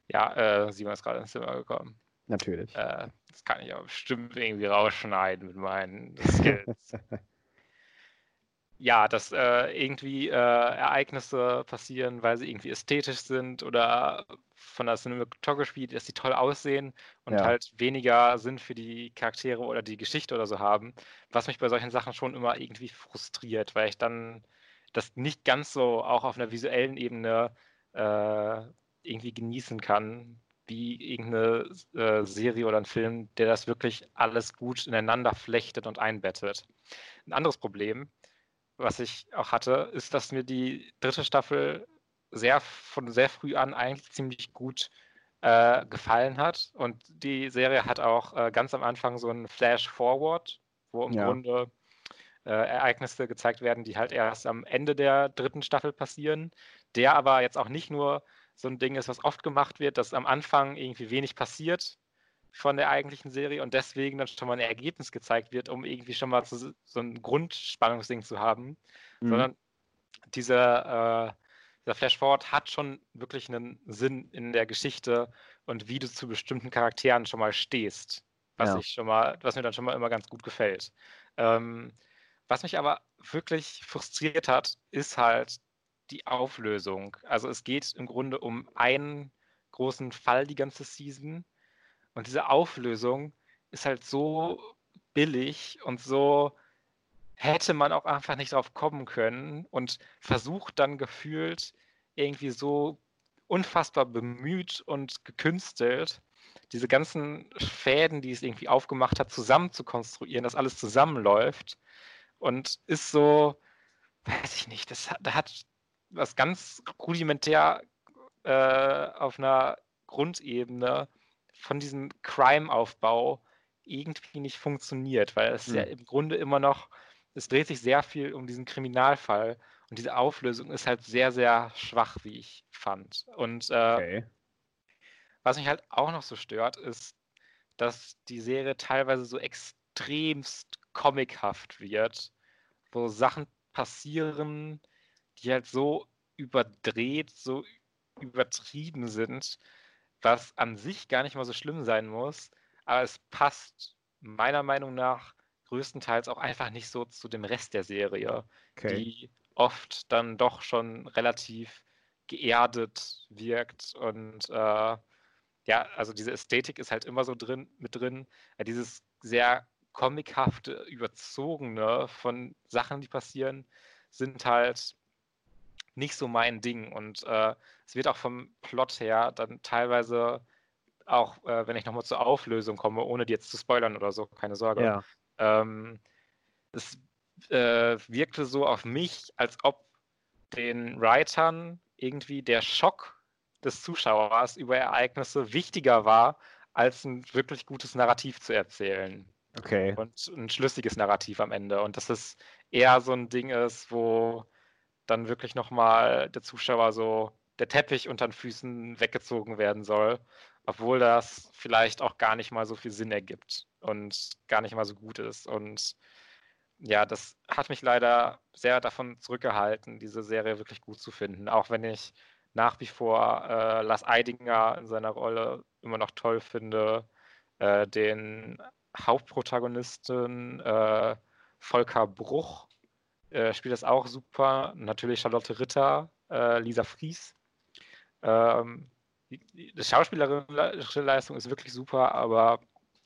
ja, äh, Simon ist gerade ins Zimmer gekommen. Natürlich. Äh, das kann ich aber bestimmt irgendwie rausschneiden mit meinen Skills. ja, dass äh, irgendwie äh, Ereignisse passieren, weil sie irgendwie ästhetisch sind oder von der Cinematography, dass sie toll aussehen und ja. halt weniger Sinn für die Charaktere oder die Geschichte oder so haben, was mich bei solchen Sachen schon immer irgendwie frustriert, weil ich dann das nicht ganz so auch auf einer visuellen Ebene äh, irgendwie genießen kann, wie irgendeine äh, Serie oder ein Film, der das wirklich alles gut ineinander flechtet und einbettet. Ein anderes Problem, was ich auch hatte, ist, dass mir die dritte Staffel sehr von sehr früh an eigentlich ziemlich gut äh, gefallen hat. Und die Serie hat auch äh, ganz am Anfang so ein Flash Forward, wo im ja. Grunde äh, Ereignisse gezeigt werden, die halt erst am Ende der dritten Staffel passieren, der aber jetzt auch nicht nur so ein Ding ist, was oft gemacht wird, dass am Anfang irgendwie wenig passiert von der eigentlichen Serie und deswegen dann schon mal ein Ergebnis gezeigt wird, um irgendwie schon mal zu, so ein Grundspannungsding zu haben, mhm. sondern dieser, äh, dieser Flashforward hat schon wirklich einen Sinn in der Geschichte und wie du zu bestimmten Charakteren schon mal stehst, was ja. ich schon mal, was mir dann schon mal immer ganz gut gefällt. Ähm, was mich aber wirklich frustriert hat, ist halt die Auflösung. Also es geht im Grunde um einen großen Fall die ganze Season und diese Auflösung ist halt so billig und so hätte man auch einfach nicht drauf kommen können und versucht dann gefühlt irgendwie so unfassbar bemüht und gekünstelt, diese ganzen Fäden, die es irgendwie aufgemacht hat, zusammen zu konstruieren, dass alles zusammenläuft und ist so, weiß ich nicht, das hat, das hat was ganz rudimentär äh, auf einer Grundebene von diesem Crime-Aufbau irgendwie nicht funktioniert, weil es hm. ja im Grunde immer noch, es dreht sich sehr viel um diesen Kriminalfall und diese Auflösung ist halt sehr, sehr schwach, wie ich fand. Und äh, okay. was mich halt auch noch so stört, ist, dass die Serie teilweise so extremst comichaft wird, wo Sachen passieren, die halt so überdreht, so übertrieben sind, was an sich gar nicht mal so schlimm sein muss, aber es passt meiner Meinung nach größtenteils auch einfach nicht so zu dem Rest der Serie, okay. die oft dann doch schon relativ geerdet wirkt und äh, ja, also diese Ästhetik ist halt immer so drin mit drin, dieses sehr comichafte, überzogene von Sachen, die passieren, sind halt nicht so mein Ding. Und äh, es wird auch vom Plot her dann teilweise auch, äh, wenn ich nochmal zur Auflösung komme, ohne die jetzt zu spoilern oder so, keine Sorge. Ja. Ähm, es äh, wirkte so auf mich, als ob den Writern irgendwie der Schock des Zuschauers über Ereignisse wichtiger war, als ein wirklich gutes Narrativ zu erzählen. Okay. Und ein schlüssiges Narrativ am Ende. Und dass es eher so ein Ding ist, wo dann wirklich nochmal der Zuschauer so der Teppich unter den Füßen weggezogen werden soll, obwohl das vielleicht auch gar nicht mal so viel Sinn ergibt und gar nicht mal so gut ist. Und ja, das hat mich leider sehr davon zurückgehalten, diese Serie wirklich gut zu finden, auch wenn ich nach wie vor äh, Lars Eidinger in seiner Rolle immer noch toll finde, äh, den Hauptprotagonisten äh, Volker Bruch äh, spielt das auch super. Natürlich Charlotte Ritter, äh, Lisa Fries. Ähm, die, die Schauspielerische Leistung ist wirklich super, aber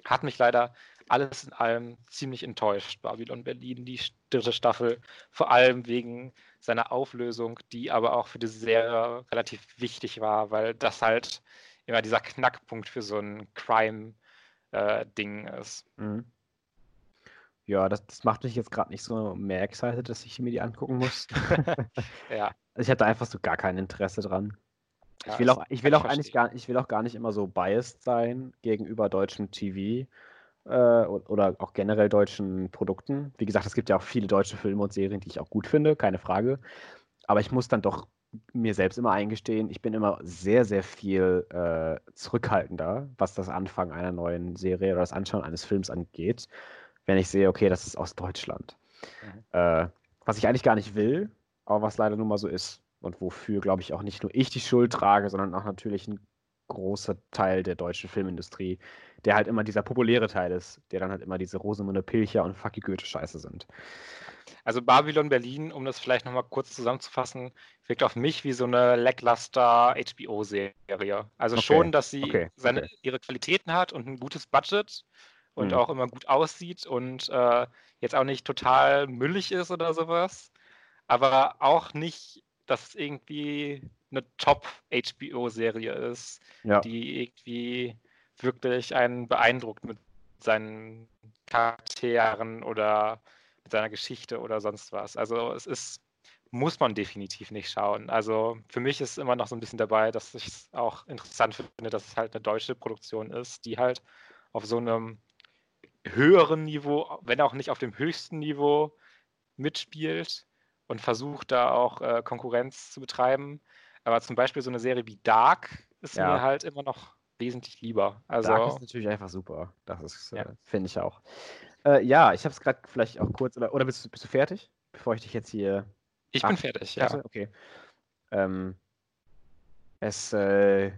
hat mich leider alles in allem ziemlich enttäuscht, Babylon Berlin, die dritte Staffel, vor allem wegen seiner Auflösung, die aber auch für die Serie relativ wichtig war, weil das halt immer dieser Knackpunkt für so ein Crime-Ding äh, ist. Mhm. Ja, das, das, macht mich jetzt gerade nicht so mehr excited, dass ich mir die angucken muss. ja. Ich hatte einfach so gar kein Interesse dran. Ja, ich will auch, ich will auch eigentlich gar, ich will auch gar nicht immer so biased sein gegenüber deutschem TV äh, oder auch generell deutschen Produkten. Wie gesagt, es gibt ja auch viele deutsche Filme und Serien, die ich auch gut finde, keine Frage. Aber ich muss dann doch mir selbst immer eingestehen, ich bin immer sehr, sehr viel äh, zurückhaltender, was das Anfangen einer neuen Serie oder das Anschauen eines Films angeht, wenn ich sehe, okay, das ist aus Deutschland. Mhm. Äh, was ich eigentlich gar nicht will, aber was leider nun mal so ist. Und wofür, glaube ich, auch nicht nur ich die Schuld trage, sondern auch natürlich ein großer Teil der deutschen Filmindustrie, der halt immer dieser populäre Teil ist, der dann halt immer diese Rosamunde Pilcher und Fucky Goethe-Scheiße sind. Also Babylon Berlin, um das vielleicht nochmal kurz zusammenzufassen, wirkt auf mich wie so eine lackluster HBO-Serie. Also okay. schon, dass sie okay. Seine, okay. ihre Qualitäten hat und ein gutes Budget und mhm. auch immer gut aussieht und äh, jetzt auch nicht total müllig ist oder sowas, aber auch nicht, dass es irgendwie eine Top-HBO-Serie ist, ja. die irgendwie wirklich einen beeindruckt mit seinen Charakteren oder mit seiner Geschichte oder sonst was. Also es ist, muss man definitiv nicht schauen. Also für mich ist immer noch so ein bisschen dabei, dass ich es auch interessant finde, dass es halt eine deutsche Produktion ist, die halt auf so einem höheren Niveau, wenn auch nicht auf dem höchsten Niveau, mitspielt und versucht da auch äh, Konkurrenz zu betreiben. Aber zum Beispiel so eine Serie wie Dark ist ja. mir halt immer noch wesentlich lieber. Also, Dark ist natürlich einfach super. Das ist, ja. äh, finde ich auch. Äh, ja, ich habe es gerade vielleicht auch kurz, oder, oder bist, du, bist du fertig? Bevor ich dich jetzt hier. Ich bin fertig, ja. Okay. Ähm, es äh,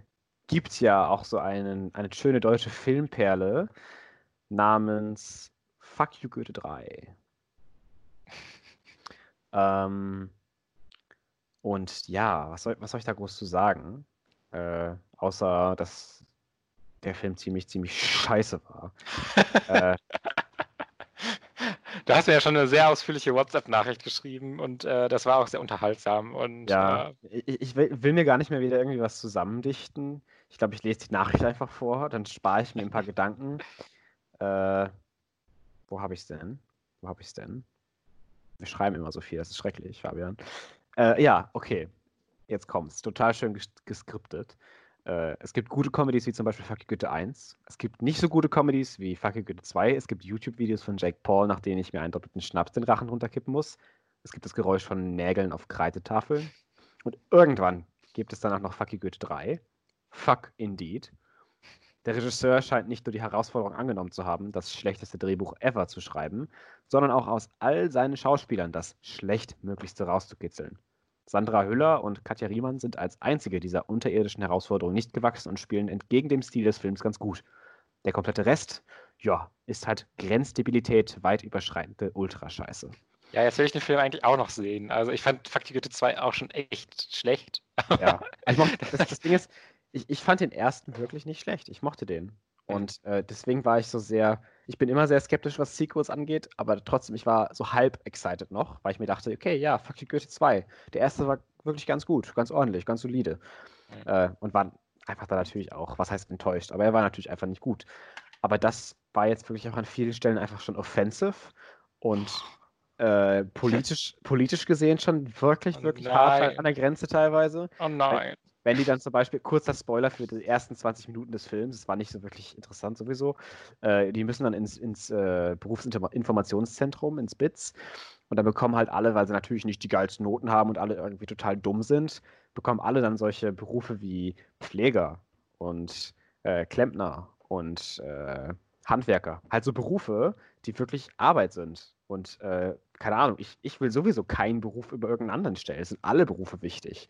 gibt ja auch so einen, eine schöne deutsche Filmperle namens Fuck You Goethe 3. ähm, und ja, was soll, was soll ich da groß zu sagen? Äh, außer, dass der Film ziemlich, ziemlich scheiße war. äh, Du hast mir ja schon eine sehr ausführliche WhatsApp-Nachricht geschrieben und äh, das war auch sehr unterhaltsam. Und, ja, äh, ich, ich will, will, mir gar nicht mehr wieder irgendwie was zusammendichten. Ich glaube, ich lese die Nachricht einfach vor, dann spare ich mir ein paar Gedanken. Äh, wo habe ich es denn? Wo habe ich es denn? Wir schreiben immer so viel, das ist schrecklich, Fabian. Äh, ja, okay. Jetzt kommt's. Total schön ges geskriptet. Äh, es gibt gute Comedies wie zum Beispiel Fucky Goethe 1. Es gibt nicht so gute Comedies wie Fucky Goethe 2. Es gibt YouTube-Videos von Jake Paul, nach denen ich mir einen doppelten Schnaps den Rachen runterkippen muss. Es gibt das Geräusch von Nägeln auf Kreidetafeln. Und irgendwann gibt es danach noch Fucky Goethe 3. Fuck indeed. Der Regisseur scheint nicht nur die Herausforderung angenommen zu haben, das schlechteste Drehbuch ever zu schreiben, sondern auch aus all seinen Schauspielern das schlechtmöglichste rauszukitzeln. Sandra Hüller und Katja Riemann sind als einzige dieser unterirdischen Herausforderungen nicht gewachsen und spielen entgegen dem Stil des Films ganz gut. Der komplette Rest, ja, ist halt Grenzdebilität, weit überschreitende Ultrascheiße. Ja, jetzt will ich den Film eigentlich auch noch sehen. Also ich fand Fakti Goethe 2 auch schon echt schlecht. Ja, also das, das Ding ist, ich, ich fand den ersten wirklich nicht schlecht. Ich mochte den. Mhm. Und äh, deswegen war ich so sehr, ich bin immer sehr skeptisch, was Sequels angeht, aber trotzdem, ich war so halb excited noch, weil ich mir dachte, okay, ja, Fuck you Goethe 2. Der erste war wirklich ganz gut, ganz ordentlich, ganz solide. Mhm. Äh, und war einfach da natürlich auch, was heißt enttäuscht, aber er war natürlich einfach nicht gut. Aber das war jetzt wirklich auch an vielen Stellen einfach schon offensive und äh, politisch, politisch gesehen schon wirklich, oh wirklich hart an der Grenze teilweise. Oh nein wenn die dann zum Beispiel, kurzer Spoiler für die ersten 20 Minuten des Films, es war nicht so wirklich interessant sowieso, äh, die müssen dann ins, ins äh, Berufsinformationszentrum, ins BITS und dann bekommen halt alle, weil sie natürlich nicht die geilsten Noten haben und alle irgendwie total dumm sind, bekommen alle dann solche Berufe wie Pfleger und äh, Klempner und äh, Handwerker. Halt so Berufe, die wirklich Arbeit sind. Und äh, keine Ahnung, ich, ich will sowieso keinen Beruf über irgendeinen anderen stellen. Es sind alle Berufe wichtig.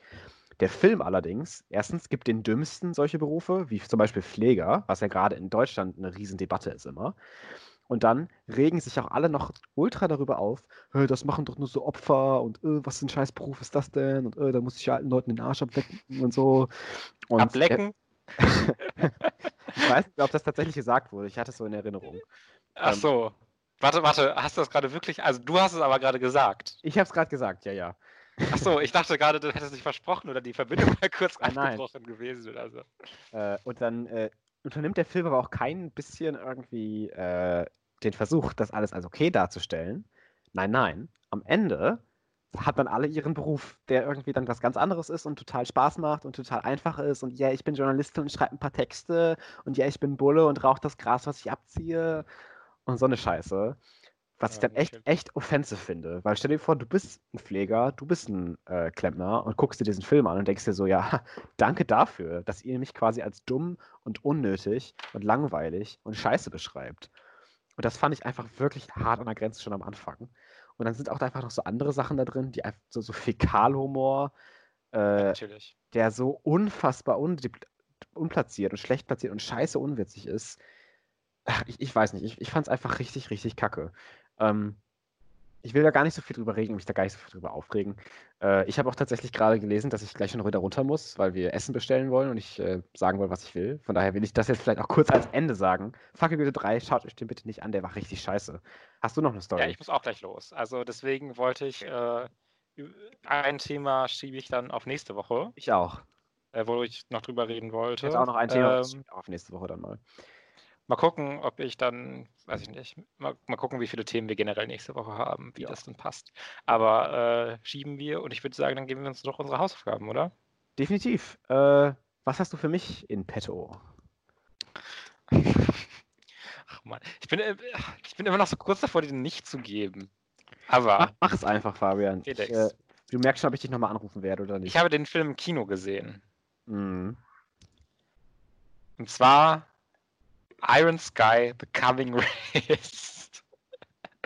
Der Film allerdings, erstens gibt den Dümmsten solche Berufe, wie zum Beispiel Pfleger, was ja gerade in Deutschland eine Riesendebatte ist immer. Und dann regen sich auch alle noch ultra darüber auf, das machen doch nur so Opfer und äh, was für ein scheiß Beruf ist das denn? Und äh, da muss ich ja alten Leuten den Arsch ablecken und so. Und ablecken? ich weiß nicht, ob das tatsächlich gesagt wurde. Ich hatte es so in Erinnerung. Ach Ähm, so. Warte, warte, hast du das gerade wirklich? Also du hast es aber gerade gesagt. Ich habe es gerade gesagt, ja, ja. Ach so, ich dachte gerade, du hättest dich versprochen oder die Verbindung war kurz nein. abgebrochen gewesen oder so. Äh, und dann äh, unternimmt der Film aber auch kein bisschen irgendwie äh, den Versuch, das alles als okay darzustellen. Nein, nein. Am Ende hat dann alle ihren Beruf, der irgendwie dann was ganz anderes ist und total Spaß macht und total einfach ist. Und ja, ich bin Journalistin und schreibe ein paar Texte. Und ja, ich bin Bulle und rauche das Gras, was ich abziehe. Und so eine Scheiße. Was ich dann echt, echt offensive finde. Weil stell dir vor, du bist ein Pfleger, du bist ein äh, Klempner und guckst dir diesen Film an und denkst dir so, ja, danke dafür, dass ihr mich quasi als dumm und unnötig und langweilig und scheiße beschreibt. Und das fand ich einfach wirklich hart an der Grenze schon am Anfang. Und dann sind auch einfach noch so andere Sachen da drin, die einfach so, so Fäkalhumor, äh, natürlich. der so unfassbar undipl- unplatziert und schlecht platziert und scheiße unwitzig ist. Ach, ich, ich weiß nicht, ich, ich fand es einfach richtig, richtig kacke. Ähm, ich will da gar nicht so viel drüber reden, mich da gar nicht so viel drüber aufregen. Äh, ich habe auch tatsächlich gerade gelesen, dass ich gleich schon wieder runter muss, weil wir Essen bestellen wollen und ich äh, sagen will, was ich will. Von daher will ich das jetzt vielleicht auch kurz als Ende sagen. Fackelgüte 3, schaut euch den bitte nicht an, der war richtig scheiße. Hast du noch eine Story? Ja, ich muss auch gleich los. Also deswegen wollte ich äh, ein Thema schiebe ich dann auf nächste Woche, Ich auch. äh, wo ich noch drüber reden wollte. Ich hätte auch noch ein Thema Ähm, auf nächste Woche dann mal. Mal gucken, ob ich dann, weiß ich nicht, mal, mal gucken, wie viele Themen wir generell nächste Woche haben, wie Ja. das dann passt. Aber äh, schieben wir und ich würde sagen, dann geben wir uns doch unsere Hausaufgaben, oder? Definitiv. Äh, was hast du für mich in petto? Ach man, ich bin, äh, ich bin immer noch so kurz davor, den nicht zu geben. Aber Mach, mach es einfach, Fabian. Ich, Felix. äh, du merkst schon, ob ich dich nochmal anrufen werde oder nicht. ich habe den Film im Kino gesehen. Mhm. Und zwar Iron Sky, The Coming Race.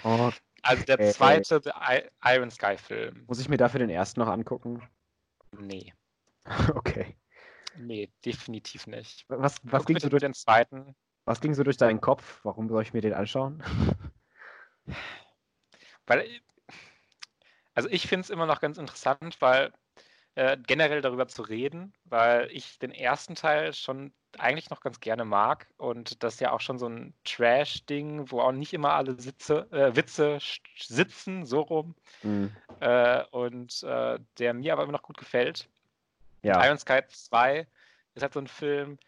Oh, Also der Okay. zweite I Iron Sky Film. muss ich mir dafür den ersten noch angucken? Nee, okay. nee, definitiv nicht. Was, was, Guck ging so durch, den zweiten. was ging so durch deinen Kopf? Warum soll ich mir den anschauen? Weil, also ich finde es immer noch ganz interessant, weil äh, generell darüber zu reden, weil ich den ersten Teil schon eigentlich noch ganz gerne mag und das ja auch schon so ein Trash-Ding, wo auch nicht immer alle Sitze, äh, Witze sitzen, so rum, Mhm. äh, und äh, der mir aber immer noch gut gefällt. Ja. Iron Sky 2 ist halt so ein Film,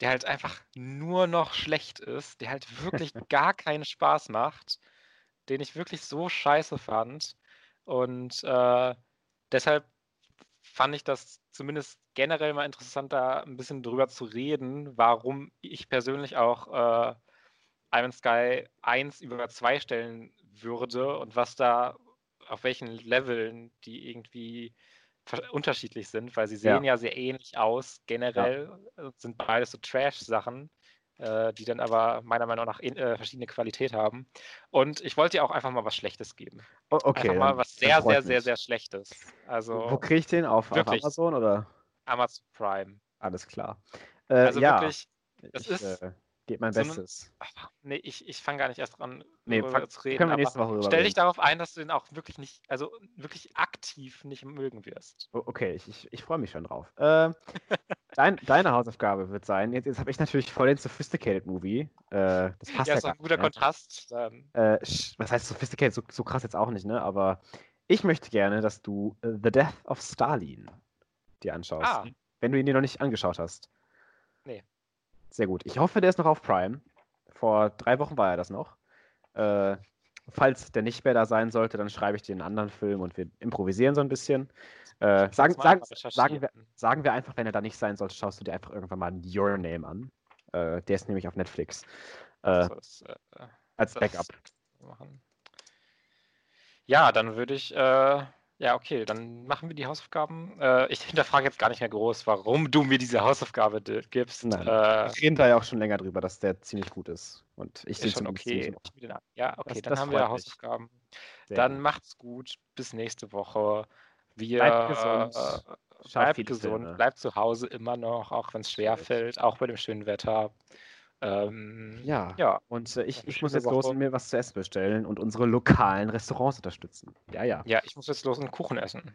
der halt einfach nur noch schlecht ist, der halt wirklich gar keinen Spaß macht, den ich wirklich so scheiße fand. Und äh, deshalb fand ich das zumindest generell mal interessant, da ein bisschen drüber zu reden, warum ich persönlich auch äh, Iron Sky 1 über 2 stellen würde und was da, auf welchen Leveln die irgendwie unterschiedlich sind, weil sie Ja. sehen ja, sehr ähnlich aus. Generell äh, sind beides so Trash-Sachen, äh, die dann aber meiner Meinung nach in, äh, verschiedene Qualität haben. Und ich wollte dir auch einfach mal was Schlechtes geben. O- okay. einfach mal was sehr, sehr, sehr, sehr Schlechtes. Also Wo kriege ich den? Auf, auf. Amazon oder? Amazon Prime. Alles klar. Äh, Also ja, wirklich, das ich ist gebe mein so ein- Bestes. ach, nee, ich, ich fange gar nicht erst dran, Nee, fang- zu reden. können wir nächste Woche stell dich darauf ein, dass du den auch wirklich nicht, also wirklich aktiv nicht mögen wirst. Okay, ich, ich, ich freue mich schon drauf. Äh, dein, deine Hausaufgabe wird sein, jetzt, jetzt habe ich natürlich voll den Sophisticated Movie. Äh, das passt Ja, ja, ist ein guter nicht mehr. Kontrast. Dann. Äh, was heißt Sophisticated? So, so krass jetzt auch nicht, ne? Aber ich möchte gerne, dass du äh, The Death of Stalin dir anschaust. Ah. Wenn du ihn dir noch nicht angeschaut hast. Nee. Sehr gut. Ich hoffe, der ist noch auf Prime. Vor drei Wochen war er das noch. Äh, falls der nicht mehr da sein sollte, dann schreibe ich dir einen anderen Film und wir improvisieren so ein bisschen. Äh, sagen, sagen, sagen, wir, sagen wir einfach, wenn er da nicht sein sollte, schaust du dir einfach irgendwann mal Your Name an. Äh, der ist nämlich auf Netflix. Äh, das, äh, als Backup. Ja, dann würde ich, äh, ja, okay, dann machen wir die Hausaufgaben. Äh, ich hinterfrage jetzt gar nicht mehr groß, warum du mir diese Hausaufgabe gibst. Nein. Äh, Wir reden da ja auch schon länger drüber, dass der ziemlich gut ist. Und ich ist schon okay. Ich Ja, okay, Das- dann das haben wir. Hausaufgaben. Sehr Dann gut. macht's gut. Bis nächste Woche. Wir Bleibt gesund. äh, bleibt gesund, bleibt zu Hause immer noch, auch wenn es schwer fällt, auch bei dem schönen Wetter. Ähm, Ja. ja, Und äh, ich, ich muss jetzt los Woche. und mir was zu essen bestellen und unsere lokalen Restaurants unterstützen. Ja, ja. ja, ich muss jetzt los und Kuchen essen.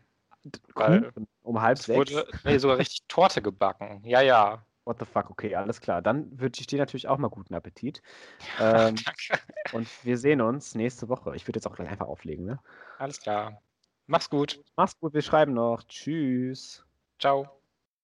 Kuchen um halb Es sechs. wurde nee, sogar richtig Torte gebacken. Ja, ja. What the fuck, okay, alles klar. Dann wünsche ich dir natürlich auch mal guten Appetit. Ähm, Danke. und wir sehen uns nächste Woche. Ich würde jetzt auch gleich einfach auflegen, ne? Alles klar. Mach's gut. Mach's gut, wir schreiben noch. Tschüss. Ciao.